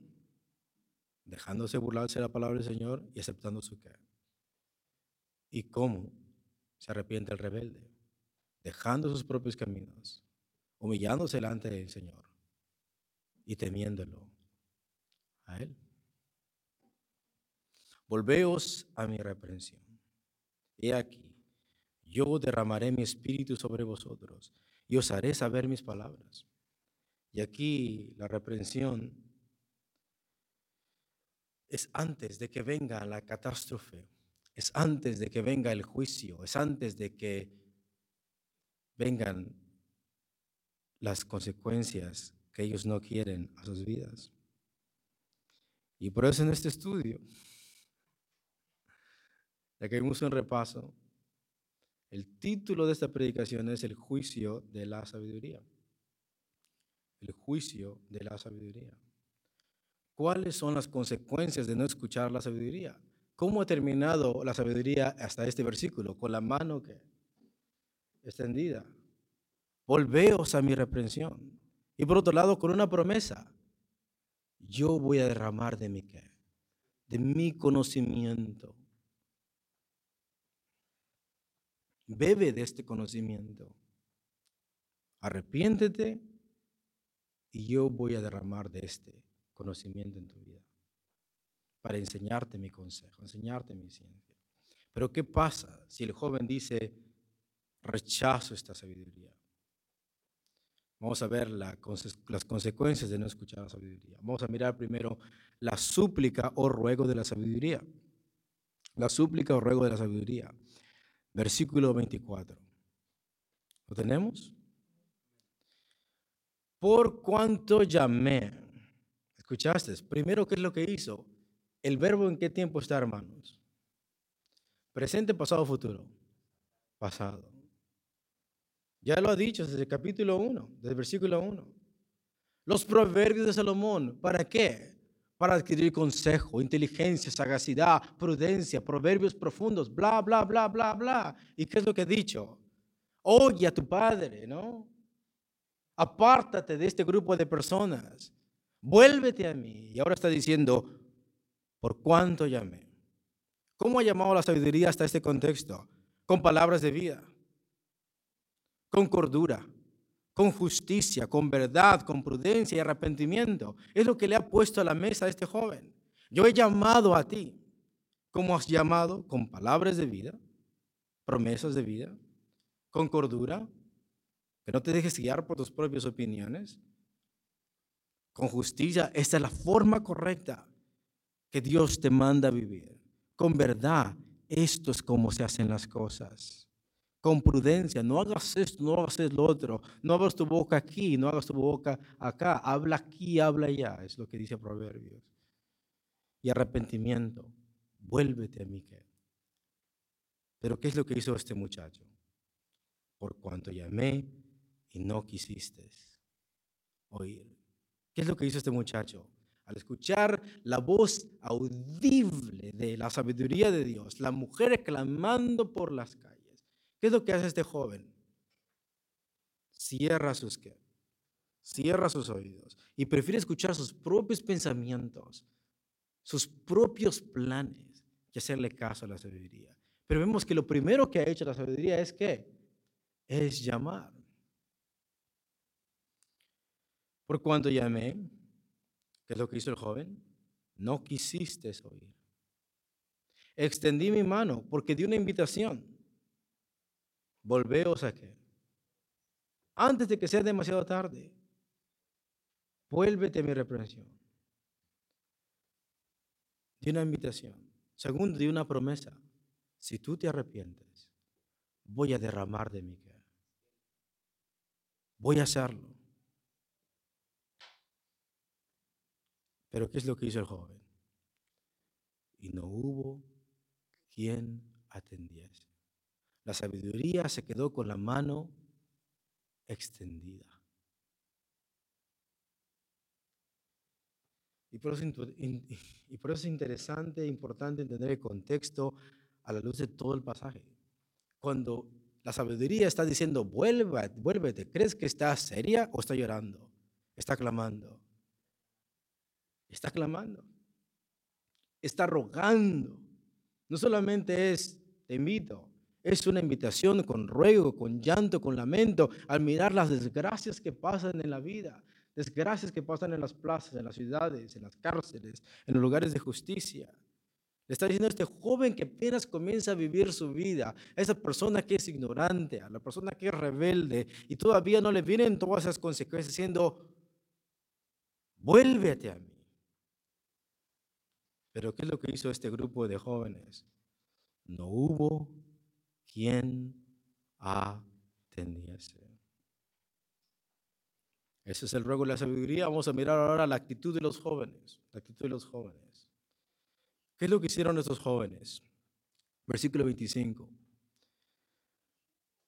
Dejándose burlarse la palabra del Señor y aceptando su que. ¿Y cómo se arrepiente el rebelde? Dejando sus propios caminos, humillándose delante del Señor y temiéndolo a Él. Volveos a mi reprensión. He aquí, yo derramaré mi espíritu sobre vosotros y os haré saber mis palabras. Y aquí la reprensión es antes de que venga la catástrofe es antes de que venga el juicio, es antes de que vengan las consecuencias que ellos no quieren a sus vidas. Y por eso en este estudio, ya que vimos un repaso, el título de esta predicación es el juicio de la sabiduría. El juicio de la sabiduría. ¿Cuáles son las consecuencias de no escuchar la sabiduría? ¿Cómo ha terminado la sabiduría hasta este versículo? Con la mano que extendida. Volveos a mi reprensión. Y por otro lado, con una promesa. Yo voy a derramar de mi qué? De mi conocimiento. Bebe de este conocimiento. Arrepiéntete y yo voy a derramar de este conocimiento en tu vida para enseñarte mi consejo, enseñarte mi ciencia. Pero ¿qué pasa si el joven dice, rechazo esta sabiduría? Vamos a ver las consecuencias de no escuchar la sabiduría. Vamos a mirar primero la súplica o ruego de la sabiduría. La súplica o ruego de la sabiduría. Versículo 24. ¿Lo tenemos? Por cuanto llamé. ¿Escuchaste? Primero, ¿qué es lo que hizo? ¿El verbo en qué tiempo está, hermanos? Presente, pasado, futuro. Pasado. Ya lo ha dicho desde el capítulo 1, desde el versículo 1. Los proverbios de Salomón, ¿para qué? Para adquirir consejo, inteligencia, sagacidad, prudencia, proverbios profundos, bla, bla, bla, bla, bla. ¿Y qué es lo que ha dicho? Oye a tu padre, ¿no? Apártate de este grupo de personas. Vuélvete a mí. Y ahora está diciendo, por cuánto llamé. ¿Cómo ha llamado la sabiduría hasta este contexto? Con palabras de vida, con cordura, con justicia, con verdad, con prudencia y arrepentimiento. Es lo que le ha puesto a la mesa a este joven. Yo he llamado a ti. ¿Cómo has llamado? Con palabras de vida, promesas de vida, con cordura, que no te dejes guiar por tus propias opiniones, con justicia. Esta es la forma correcta que Dios te manda a vivir. Con verdad, esto es como se hacen las cosas. Con prudencia, no hagas esto, no hagas lo otro. No abras tu boca aquí, no hagas tu boca acá. Habla aquí, habla allá, es lo que dice Proverbios. Y arrepentimiento, vuélvete a mí. Pero ¿qué es lo que hizo este muchacho? Por cuanto llamé y no quisiste oír. ¿Qué es lo que hizo este muchacho? Al escuchar la voz audible de la sabiduría de Dios, la mujer clamando por las calles, ¿qué es lo que hace este joven? Cierra sus, cierra sus oídos y prefiere escuchar sus propios pensamientos, sus propios planes, que hacerle caso a la sabiduría. Pero vemos que lo primero que ha hecho la sabiduría es que es llamar. Por cuanto llamé, ¿Qué es lo que hizo el joven? No quisiste oír. Extendí mi mano porque di una invitación. volveos a qué? Antes de que sea demasiado tarde, vuélvete mi reprensión. De una invitación. Segundo, de una promesa. Si tú te arrepientes, voy a derramar de mi. Voy a hacerlo. Pero ¿qué es lo que hizo el joven? Y no hubo quien atendiese. La sabiduría se quedó con la mano extendida. Y por, eso, es interesante e importante entender el contexto a la luz de todo el pasaje. Cuando la sabiduría está diciendo, vuélvete, vuélvete, ¿crees que está seria o está llorando? Está clamando. Está clamando. Está rogando. No solamente es, te invito, es una invitación con ruego, con llanto, con lamento, al mirar las desgracias que pasan en la vida, desgracias que pasan en las plazas, en las ciudades, en las cárceles, en los lugares de justicia. Le está diciendo a este joven que apenas comienza a vivir su vida, a esa persona que es ignorante, a la persona que es rebelde y todavía no le vienen todas esas consecuencias, diciendo, vuélvete a mí. Pero ¿qué es lo que hizo este grupo de jóvenes? No hubo quien atendiese. Ese es el ruego de la sabiduría. Vamos a mirar ahora la actitud de los jóvenes. La actitud de los jóvenes. ¿Qué es lo que hicieron estos jóvenes? Versículo 25.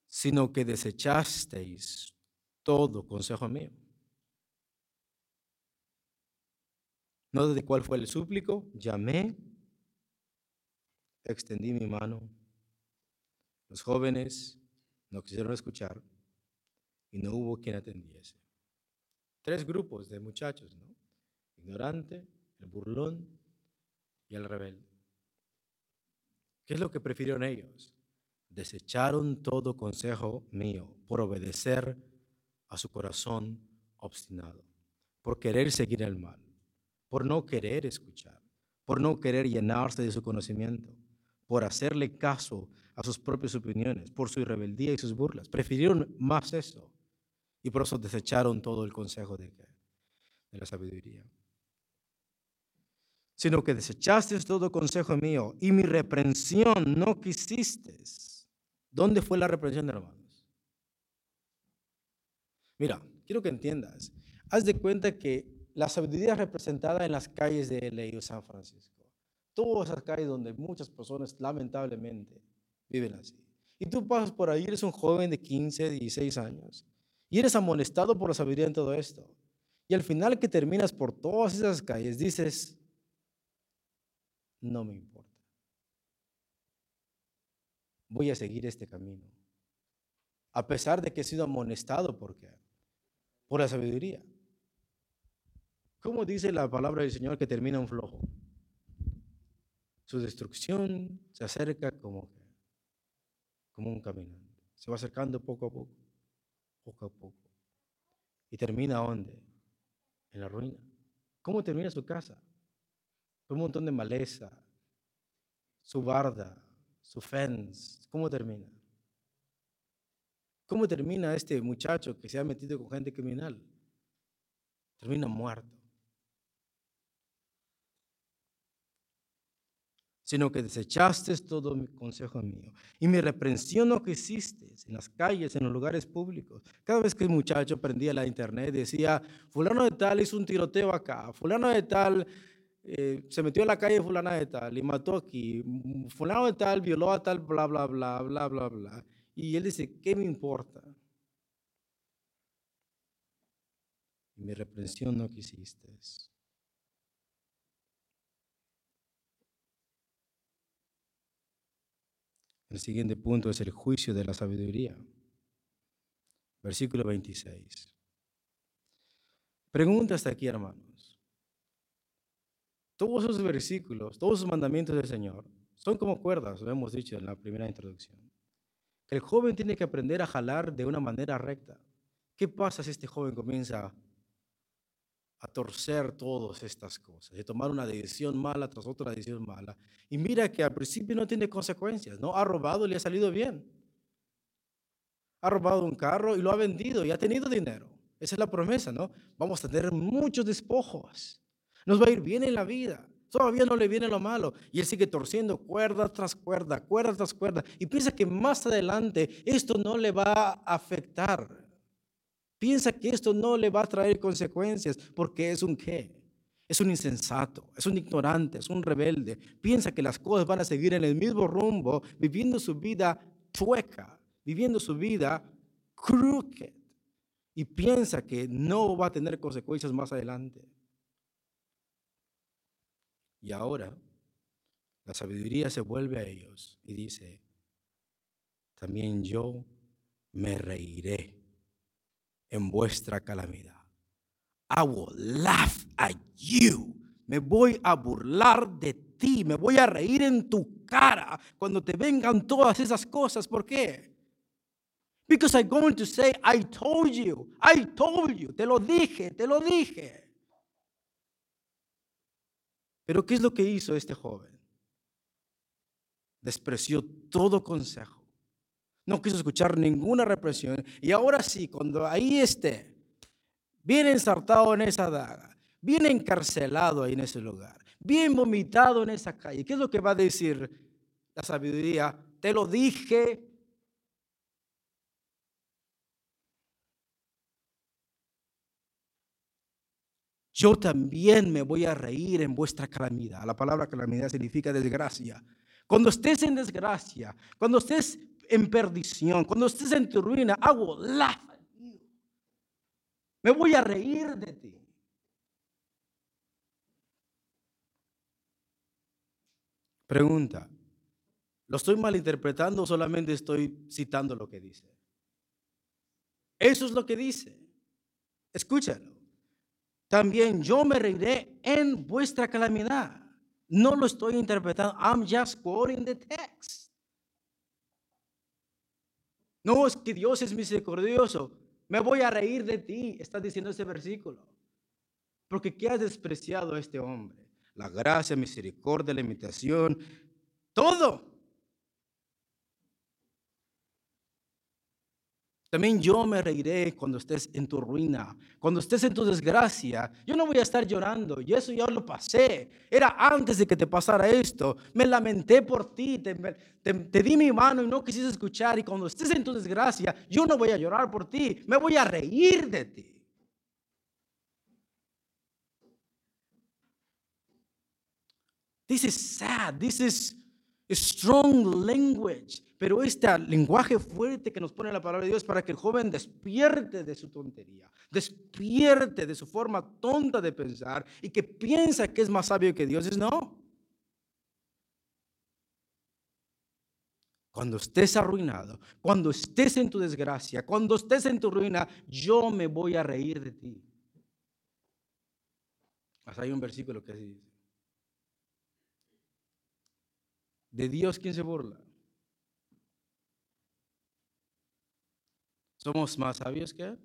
Sino que desechasteis todo consejo mío. ¿No de cuál fue el súplico? Llamé, extendí mi mano. Los jóvenes no quisieron escuchar y no hubo quien atendiese. Tres grupos de muchachos, ¿no? Ignorante, el burlón y el rebelde. ¿Qué es lo que prefirieron ellos? Desecharon todo consejo mío por obedecer a su corazón obstinado, por querer seguir el mal por no querer escuchar, por no querer llenarse de su conocimiento, por hacerle caso a sus propias opiniones, por su rebeldía y sus burlas. Prefirieron más eso y por eso desecharon todo el consejo de, de la sabiduría. Sino que desechaste todo consejo mío y mi reprensión no quisiste. ¿Dónde fue la reprensión, hermanos? Mira, quiero que entiendas. Haz de cuenta que la sabiduría representada en las calles de LA o San Francisco. Todas esas calles donde muchas personas lamentablemente viven así. Y tú pasas por ahí, eres un joven de 15, 16 años, y eres amonestado por la sabiduría en todo esto. Y al final que terminas por todas esas calles, dices, no me importa. Voy a seguir este camino. A pesar de que he sido amonestado por qué? Por la sabiduría. ¿Cómo dice la palabra del Señor que termina un flojo? Su destrucción se acerca como, como un caminante. Se va acercando poco a poco, poco a poco. ¿Y termina dónde? En la ruina. ¿Cómo termina su casa? Un montón de maleza, su barda, su fence. ¿Cómo termina? ¿Cómo termina este muchacho que se ha metido con gente criminal? Termina muerto. Sino que desechaste todo mi consejo mío. Y mi reprensión no quisiste en las calles, en los lugares públicos. Cada vez que el muchacho prendía la internet, decía, fulano de tal hizo un tiroteo acá, fulano de tal eh, se metió en la calle fulana de tal y mató aquí, fulano de tal violó a tal, bla, bla, bla, bla, bla, bla. Y él dice, ¿qué me importa? Y mi reprensión no quisiste. El siguiente punto es el juicio de la sabiduría. Versículo 26. Pregunta hasta aquí, hermanos. Todos esos versículos, todos esos mandamientos del Señor, son como cuerdas, lo hemos dicho en la primera introducción. El joven tiene que aprender a jalar de una manera recta. ¿Qué pasa si este joven comienza a torcer todas estas cosas, de tomar una decisión mala tras otra decisión mala. Y mira que al principio no tiene consecuencias, ¿no? Ha robado y le ha salido bien. Ha robado un carro y lo ha vendido y ha tenido dinero. Esa es la promesa, ¿no? Vamos a tener muchos despojos. Nos va a ir bien en la vida. Todavía no le viene lo malo. Y él sigue torciendo cuerda tras cuerda, cuerda tras cuerda. Y piensa que más adelante esto no le va a afectar. Piensa que esto no le va a traer consecuencias porque es un qué. Es un insensato, es un ignorante, es un rebelde. Piensa que las cosas van a seguir en el mismo rumbo, viviendo su vida chueca, viviendo su vida crooked. Y piensa que no va a tener consecuencias más adelante. Y ahora la sabiduría se vuelve a ellos y dice, también yo me reiré en vuestra calamidad. I will laugh at you. Me voy a burlar de ti, me voy a reír en tu cara cuando te vengan todas esas cosas. ¿Por qué? Because I'm going to say, I told you, I told you, te lo dije, te lo dije. Pero ¿qué es lo que hizo este joven? Despreció todo consejo. No quiso escuchar ninguna represión. Y ahora sí, cuando ahí esté, bien ensartado en esa daga, bien encarcelado ahí en ese lugar, bien vomitado en esa calle, ¿qué es lo que va a decir la sabiduría? Te lo dije, yo también me voy a reír en vuestra calamidad. La palabra calamidad significa desgracia. Cuando estés en desgracia, cuando estés en perdición, cuando estés en tu ruina, hago laugh Me voy a reír de ti. Pregunta, ¿lo estoy malinterpretando o solamente estoy citando lo que dice? Eso es lo que dice. Escúchalo. También yo me reiré en vuestra calamidad. No lo estoy interpretando. I'm just quoting the text. No es que Dios es misericordioso. Me voy a reír de ti, está diciendo ese versículo. Porque ¿qué has despreciado a este hombre? La gracia, misericordia, la imitación, todo. También yo me reiré cuando estés en tu ruina, cuando estés en tu desgracia. Yo no voy a estar llorando, y eso ya lo pasé. Era antes de que te pasara esto. Me lamenté por ti, te, di mi mano y no quisiste escuchar. Y cuando estés en tu desgracia, yo no voy a llorar por ti, me voy a reír de ti. This is sad. This is strong language. Pero este lenguaje fuerte que nos pone la palabra de Dios para que el joven despierte de su tontería, despierte de su forma tonta de pensar y que piensa que es más sabio que Dios, es no. Cuando estés arruinado, cuando estés en tu desgracia, cuando estés en tu ruina, yo me voy a reír de ti. Hasta hay un versículo que dice, de Dios quien se burla. ¿Somos más sabios que Él?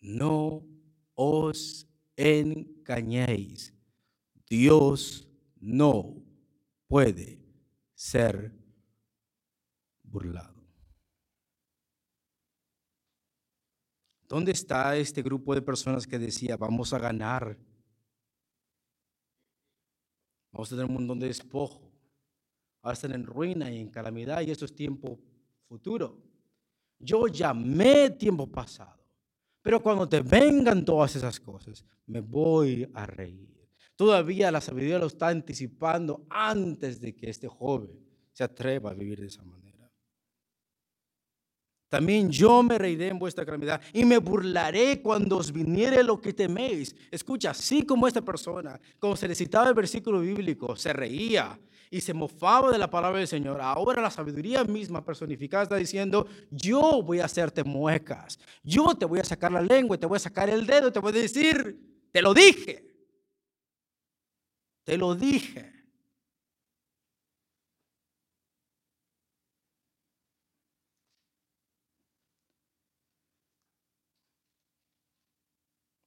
No os engañéis. Dios no puede ser burlado. ¿Dónde está este grupo de personas que decía, vamos a ganar? Vamos a tener un montón de despojo ahora están en ruina y en calamidad y eso es tiempo futuro. Yo llamé tiempo pasado, pero cuando te vengan todas esas cosas, me voy a reír. Todavía la sabiduría lo está anticipando antes de que este joven se atreva a vivir de esa manera. También yo me reiré en vuestra calamidad y me burlaré cuando os viniere lo que teméis. Escucha, así como esta persona, como se le citaba el versículo bíblico, se reía y se mofaba de la palabra del Señor. Ahora la sabiduría misma personificada está diciendo, yo voy a hacerte muecas, yo te voy a sacar la lengua, te voy a sacar el dedo, te voy a decir, te lo dije, te lo dije.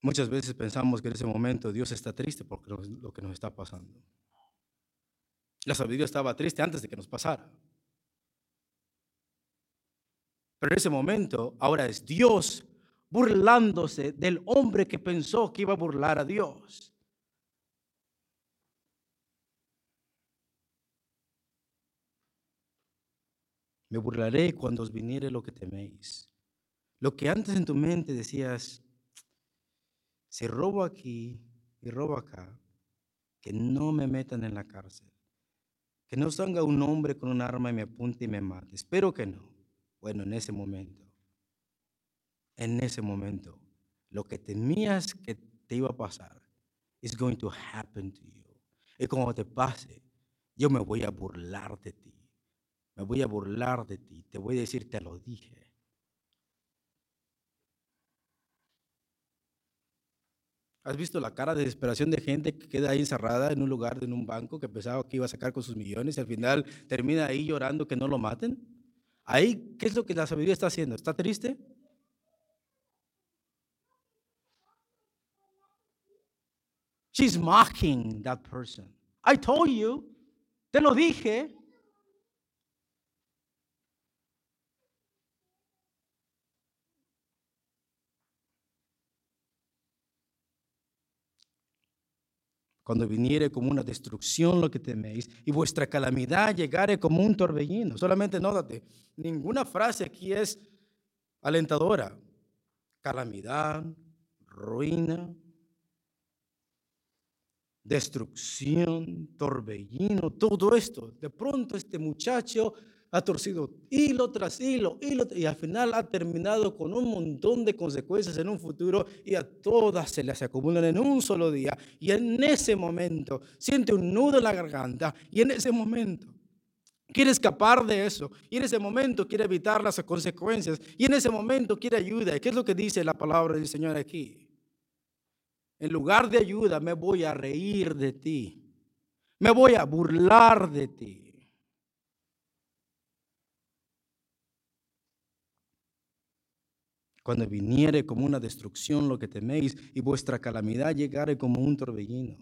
Muchas veces pensamos que en ese momento Dios está triste por lo que nos está pasando. La sabiduría estaba triste antes de que nos pasara. Pero en ese momento, ahora es Dios burlándose del hombre que pensó que iba a burlar a Dios. Me burlaré cuando os viniere lo que teméis. Lo que antes en tu mente decías, si robo aquí y robo acá, que no me metan en la cárcel. Que no salga un hombre con un arma y me apunte y me mate. Espero que no. Bueno, en ese momento, en ese momento, lo que temías que te iba a pasar is going to happen to you. Y cuando te pase, yo me voy a burlar de ti. Me voy a burlar de ti. Te voy a decir, te lo dije. ¿Has visto la cara de desesperación de gente que queda ahí encerrada en un lugar, en un banco, que pensaba que iba a sacar con sus millones y al final termina ahí llorando que no lo maten? Ahí, ¿qué es lo que la sabiduría está haciendo? ¿Está triste? She's mocking that person. I told you. Te lo dije. Cuando viniere como una destrucción lo que teméis y vuestra calamidad llegare como un torbellino. Solamente nótate, ninguna frase aquí es alentadora. Calamidad, ruina, destrucción, torbellino, todo esto. De pronto este muchacho ha torcido hilo tras hilo, hilo, y al final ha terminado con un montón de consecuencias en un futuro y a todas se las acumulan en un solo día. Y en ese momento siente un nudo en la garganta y en ese momento quiere escapar de eso y en ese momento quiere evitar las consecuencias y en ese momento quiere ayuda. ¿Y qué es lo que dice la palabra del Señor aquí? En lugar de ayuda me voy a reír de ti, me voy a burlar de ti. Cuando viniere como una destrucción lo que teméis y vuestra calamidad llegare como un torbellino.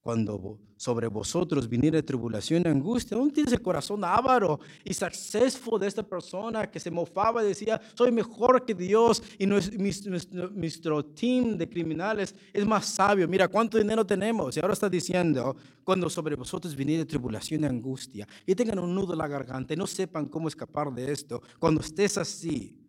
Cuando sobre vosotros viniere tribulación y angustia, ¿dónde tienes el corazón avaro y successful de esta persona que se mofaba y decía, soy mejor que Dios y nuestro, team de criminales es más sabio? Mira cuánto dinero tenemos. Y ahora está diciendo, cuando sobre vosotros viniere tribulación y angustia y tengan un nudo en la garganta y no sepan cómo escapar de esto, cuando estés así,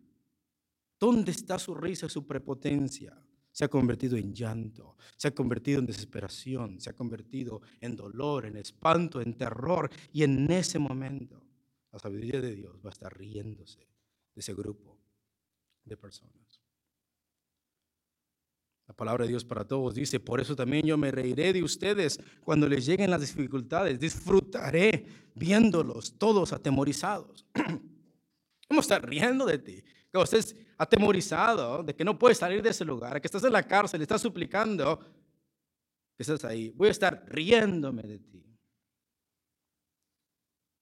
¿Dónde está su risa, su prepotencia? Se ha convertido en llanto, se ha convertido en desesperación, se ha convertido en dolor, en espanto, en terror. Y en ese momento, la sabiduría de Dios va a estar riéndose de ese grupo de personas. La palabra de Dios para todos dice, por eso también yo me reiré de ustedes cuando les lleguen las dificultades, disfrutaré viéndolos todos atemorizados. ¿Cómo estar riendo de ti? que estés atemorizado de que no puedes salir de ese lugar, que estás en la cárcel, estás suplicando que estás ahí. Voy a estar riéndome de ti.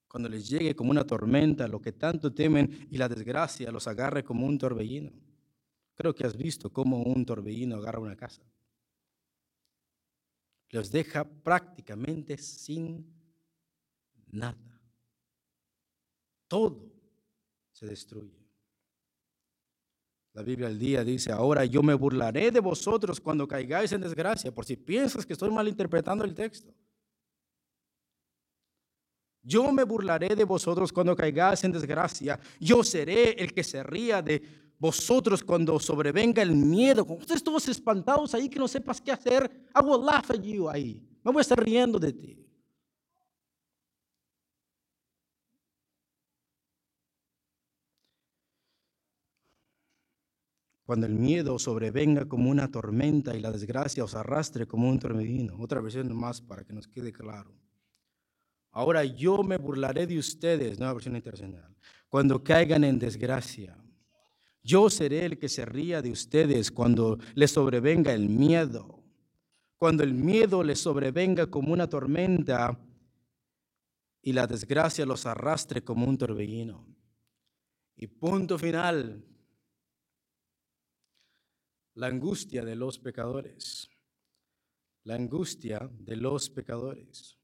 Cuando les llegue como una tormenta lo que tanto temen y la desgracia los agarre como un torbellino. Creo que has visto cómo un torbellino agarra una casa. Los deja prácticamente sin nada. Todo se destruye. La Biblia al día dice, ahora yo me burlaré de vosotros cuando caigáis en desgracia, por si piensas que estoy malinterpretando el texto. Yo me burlaré de vosotros cuando caigáis en desgracia. Yo seré el que se ría de vosotros cuando sobrevenga el miedo. Con ustedes todos espantados ahí que no sepas qué hacer, I will laugh you ahí. Me voy a estar riendo de ti. Cuando el miedo sobrevenga como una tormenta y la desgracia os arrastre como un torbellino. Otra versión más para que nos quede claro. Ahora yo me burlaré de ustedes, nueva versión internacional, cuando caigan en desgracia. Yo seré el que se ría de ustedes cuando les sobrevenga el miedo. Cuando el miedo les sobrevenga como una tormenta y la desgracia los arrastre como un torbellino. Y punto final, la angustia de los pecadores. La angustia de los pecadores.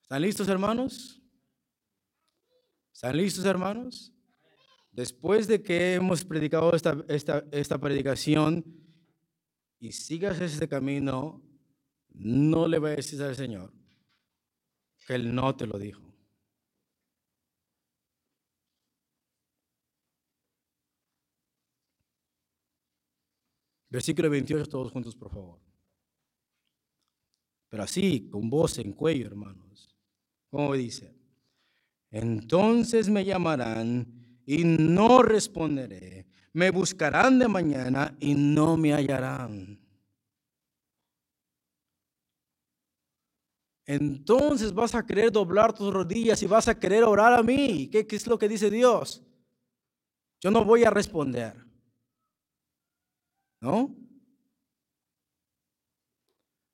¿Están listos, hermanos? ¿Están listos, hermanos? Después de que hemos predicado esta, esta, esta predicación y sigas este camino, no le vayas a decir al Señor que Él no te lo dijo. Versículo 28, todos juntos, por favor. Pero así, con voz en cuello, hermanos. ¿Cómo dice? Entonces me llamarán y no responderé. Me buscarán de mañana y no me hallarán. Entonces vas a querer doblar tus rodillas y vas a querer orar a mí. ¿Qué, qué es lo que dice Dios? Yo no voy a responder. ¿No?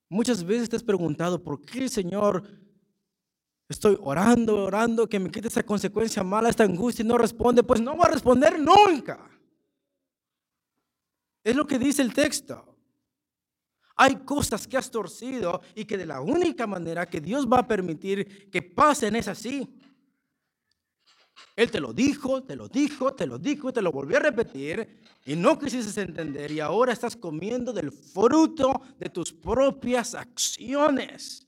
Muchas veces te has preguntado, ¿por qué Señor Estoy orando, orando, que me quite esa consecuencia mala, esta angustia y no responde. Pues no va a responder nunca. Es lo que dice el texto. Hay cosas que has torcido y que de la única manera que Dios va a permitir que pasen es así. Él te lo dijo, te lo dijo, te lo dijo, te lo volvió a repetir y no quisiste entender y ahora estás comiendo del fruto de tus propias acciones.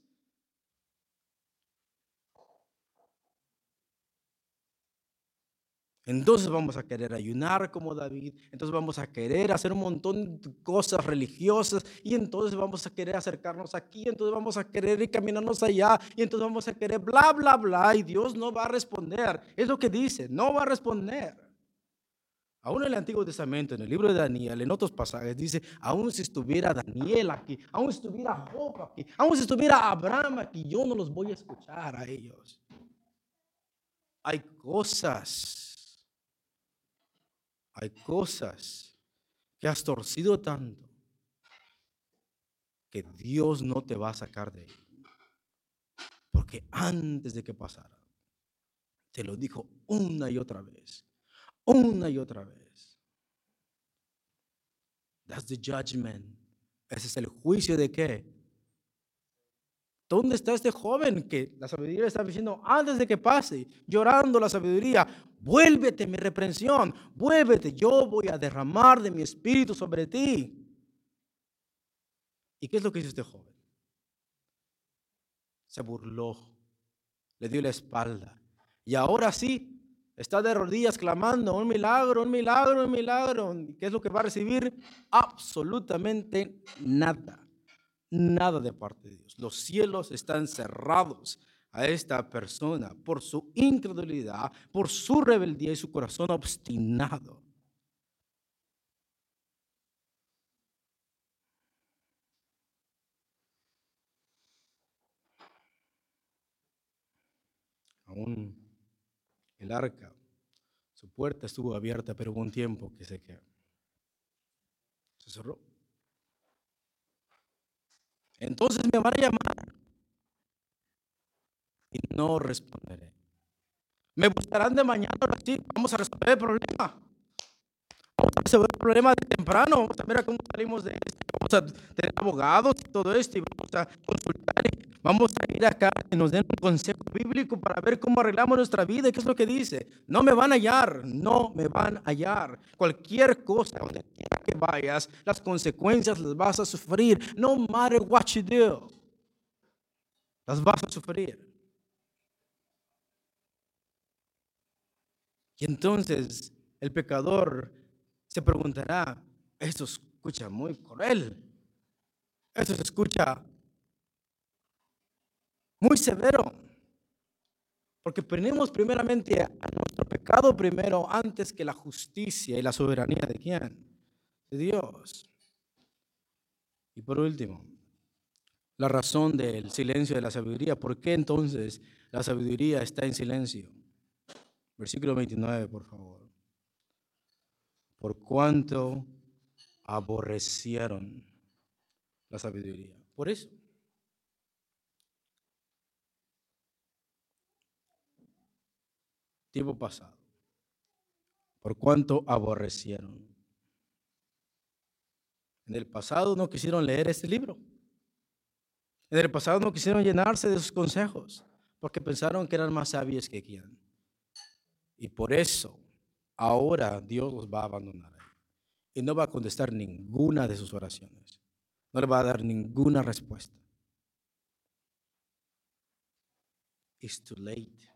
Entonces vamos a querer ayunar como David, entonces vamos a querer hacer un montón de cosas religiosas y entonces vamos a querer acercarnos aquí, entonces vamos a querer ir caminarnos allá y entonces vamos a querer bla, bla, bla y Dios no va a responder. Es lo que dice, no va a responder. Aún en el Antiguo Testamento, en el libro de Daniel, en otros pasajes, dice, aún si estuviera Daniel aquí, aún si estuviera Job aquí, aún si estuviera Abraham aquí, yo no los voy a escuchar a ellos. Hay cosas hay cosas que has torcido tanto que Dios no te va a sacar de ahí. Porque antes de que pasara, te lo dijo una y otra vez, una y otra vez. That's the judgment. Ese es el juicio de qué? ¿Dónde está este joven que la sabiduría está diciendo antes de que pase, llorando la sabiduría? Vuélvete mi reprensión, vuélvete, yo voy a derramar de mi espíritu sobre ti. ¿Y qué es lo que hizo este joven? Se burló, le dio la espalda. Y ahora sí, está de rodillas clamando, un milagro, un milagro, un milagro. ¿Qué es lo que va a recibir? Absolutamente nada nada de parte de Dios. Los cielos están cerrados a esta persona por su incredulidad, por su rebeldía y su corazón obstinado. Aún el arca, su puerta estuvo abierta, pero hubo un tiempo que se, que se cerró. Entonces me van a llamar y no responderé. Me buscarán de mañana, sí, vamos a resolver el problema. Vamos a resolver el problema de temprano, vamos a ver cómo salimos de esto. Vamos a tener abogados y todo esto y vamos a consultar vamos a ir acá y nos den un consejo bíblico para ver cómo arreglamos nuestra vida. ¿Qué es lo que dice? No me van a hallar, no me van a hallar. Cualquier cosa, donde quiera que vayas, las consecuencias las vas a sufrir. No matter what you do, las vas a sufrir. Y entonces el pecador se preguntará, esto escucha muy cruel, esto se escucha muy severo. Porque ponemos primeramente a nuestro pecado primero antes que la justicia y la soberanía de quién? De Dios. Y por último, la razón del silencio de la sabiduría. ¿Por qué entonces la sabiduría está en silencio? Versículo 29, por favor. Por cuanto aborrecieron la sabiduría. Por eso. Tiempo pasado, por cuanto aborrecieron. En el pasado no quisieron leer este libro. En el pasado no quisieron llenarse de sus consejos. porque pensaron que eran más sabios que quien. Y por eso, ahora Dios los va a abandonar y no va a contestar ninguna de sus oraciones. No le va a dar ninguna respuesta. It's too late.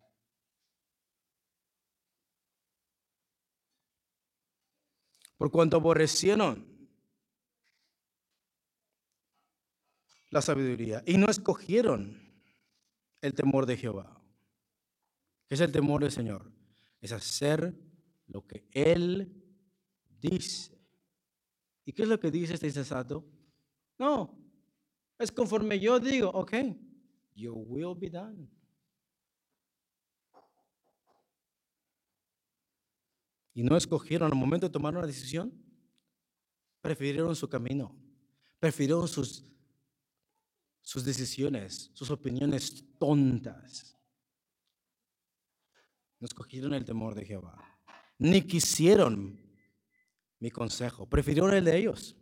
Por cuanto aborrecieron la sabiduría y no escogieron el temor de Jehová. ¿Qué es el temor del Señor? Es hacer lo que Él dice. ¿Y qué es lo que dice este insensato? No, es conforme yo digo, ok, your will be done. Y no escogieron al momento de tomar una decisión, prefirieron su camino, prefirieron sus, sus decisiones, sus opiniones tontas. No escogieron el temor de Jehová, ni quisieron mi consejo, prefirieron el de ellos.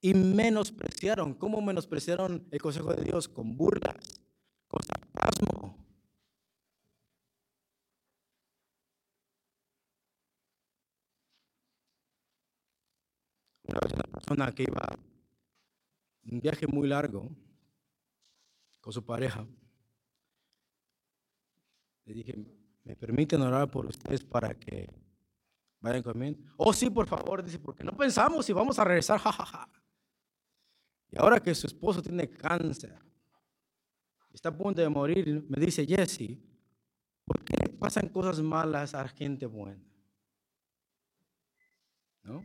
Y menospreciaron, ¿cómo menospreciaron el consejo de Dios? Con burlas, con sarcasmo. Una vez una persona que iba un viaje muy largo con su pareja, le dije, ¿me permiten orar por ustedes para que Vayan conmigo. Oh, sí, por favor, dice, porque no pensamos si vamos a regresar, jajaja. Y ahora que su esposo tiene cáncer, está a punto de morir, me dice, Jesse, ¿por qué pasan cosas malas a gente buena? ¿No?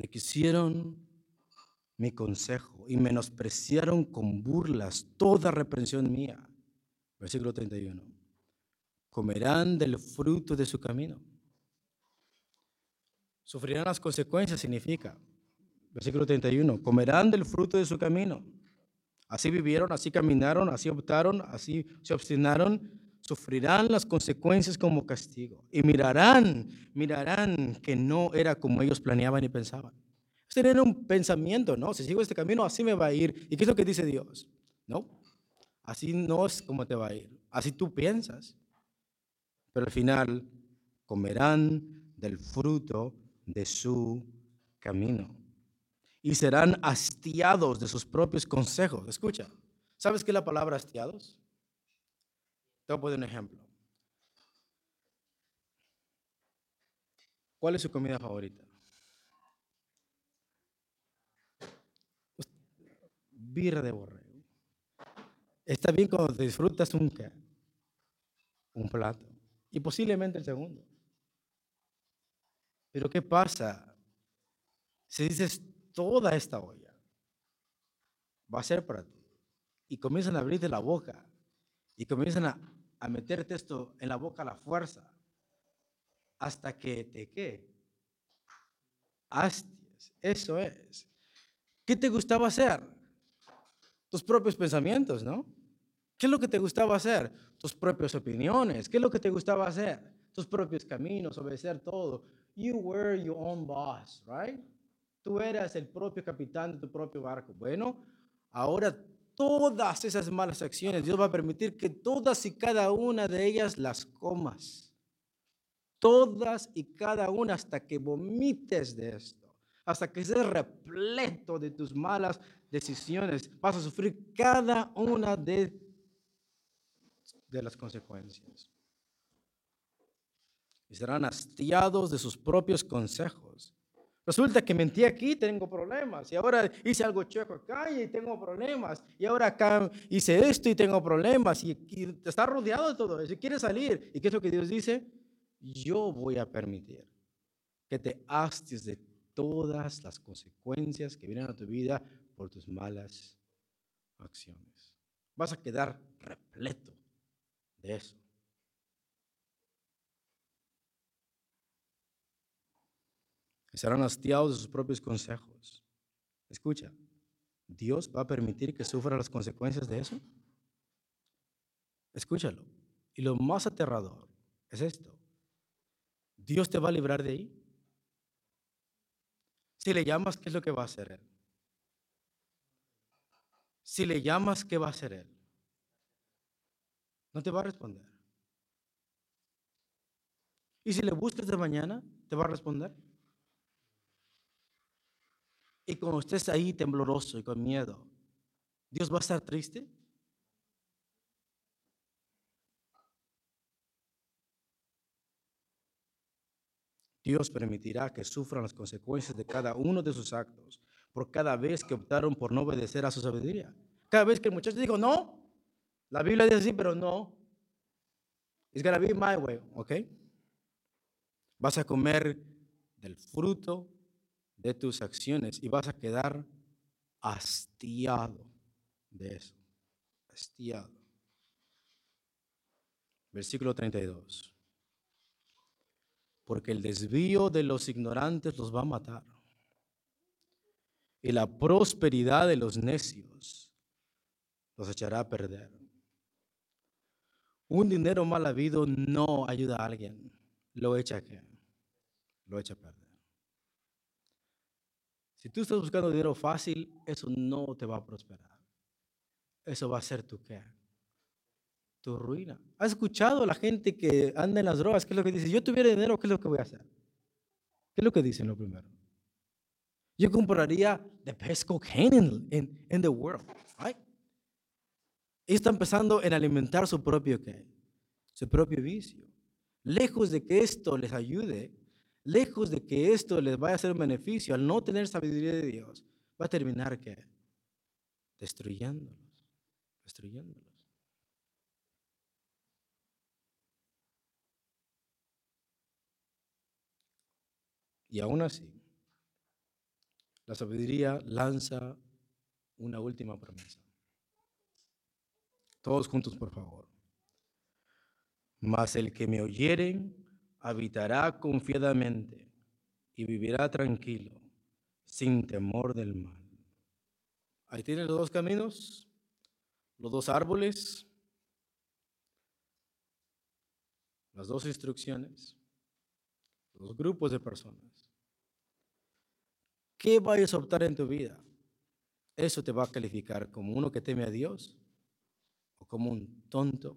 Me quisieron mi consejo y menospreciaron con burlas toda reprensión mía. Versículo 31. Comerán del fruto de su camino. Sufrirán las consecuencias, significa. Versículo 31. Comerán del fruto de su camino. Así vivieron, así caminaron, así optaron, así se obstinaron. Sufrirán las consecuencias como castigo. Y mirarán, mirarán que no era como ellos planeaban y pensaban. Es tener un pensamiento, ¿no? Si sigo este camino, así me va a ir. ¿Y qué es lo que dice Dios? No, así no es como te va a ir. Así tú piensas. Pero al final comerán del fruto de su camino. Y serán hastiados de sus propios consejos. Escucha, ¿sabes qué es la palabra hastiados? Te voy a poner un ejemplo. ¿Cuál es su comida favorita? birra de borrego. Está bien cuando disfrutas un, un plato y posiblemente el segundo. Pero ¿qué pasa si dices toda esta olla va a ser para ti? Y comienzan a abrirte la boca y comienzan a, a meterte esto en la boca a la fuerza hasta que te qué. Hastias, eso es. ¿Qué te gustaba hacer? tus propios pensamientos, ¿no? ¿Qué es lo que te gustaba hacer? Tus propias opiniones. ¿Qué es lo que te gustaba hacer? Tus propios caminos, obedecer todo. You were your own boss, right? Tú eras el propio capitán de tu propio barco. Bueno, ahora todas esas malas acciones, Dios va a permitir que todas y cada una de ellas las comas. Todas y cada una hasta que vomites de esto hasta que seas repleto de tus malas decisiones, vas a sufrir cada una de, de las consecuencias. Y serán hastiados de sus propios consejos. Resulta que mentí aquí, tengo problemas. Y ahora hice algo chueco acá y tengo problemas. Y ahora acá hice esto y tengo problemas. Y, y está rodeado de todo eso. Y quiere salir. ¿Y qué es lo que Dios dice? Yo voy a permitir que te hasties de todas las consecuencias que vienen a tu vida por tus malas acciones. Vas a quedar repleto de eso. Serán hastiados de sus propios consejos. Escucha, ¿Dios va a permitir que sufra las consecuencias de eso? Escúchalo. Y lo más aterrador es esto. ¿Dios te va a librar de ahí? Si le llamas, ¿qué es lo que va a hacer él? Si le llamas, ¿qué va a hacer él? No te va a responder. Y si le buscas de mañana, ¿te va a responder? Y cuando estés ahí tembloroso y con miedo, ¿Dios va a estar triste? Dios permitirá que sufran las consecuencias de cada uno de sus actos por cada vez que optaron por no obedecer a su sabiduría. Cada vez que el muchacho dijo, no, la Biblia dice así, pero no. It's gonna be my way, ¿ok? Vas a comer del fruto de tus acciones y vas a quedar hastiado de eso. Hastiado. Versículo 32. Porque el desvío de los ignorantes los va a matar. Y la prosperidad de los necios los echará a perder. Un dinero mal habido no ayuda a alguien, lo echa a? Lo echa a perder. Si tú estás buscando dinero fácil, eso no te va a prosperar. Eso va a ser tu qué? Tu ruina. ¿Has escuchado a la gente que anda en las drogas? ¿Qué es lo que dice? Yo tuviera dinero, ¿qué es lo que voy a hacer? ¿Qué es lo que dicen lo primero? Yo compraría the best cocaine in, in the world. Right? Y está empezando en alimentar su propio qué? Su propio vicio. Lejos de que esto les ayude, lejos de que esto les vaya a hacer un beneficio, al no tener sabiduría de Dios, va a terminar que destruyéndolos, destruyéndolos. Y aún así, la sabiduría lanza una última promesa. Todos juntos, por favor. Mas el que me oyeren habitará confiadamente y vivirá tranquilo, sin temor del mal. Ahí tienen los dos caminos, los dos árboles, las dos instrucciones, los grupos de personas. ¿Qué vayas a optar en tu vida? Eso te va a calificar como uno que teme a Dios o como un tonto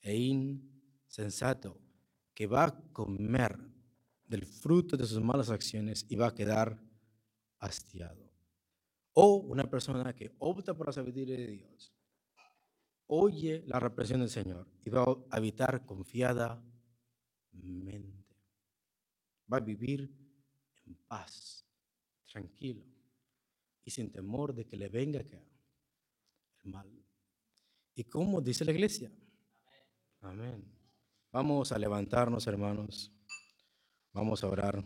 e insensato que va a comer del fruto de sus malas acciones y va a quedar hastiado. O una persona que opta por la sabiduría de Dios, oye la represión del Señor y va a habitar confiadamente. Va a vivir en paz, tranquilo y sin temor de que le venga el mal. ¿Y cómo dice la iglesia? Amén. Vamos a levantarnos, hermanos. Vamos a orar.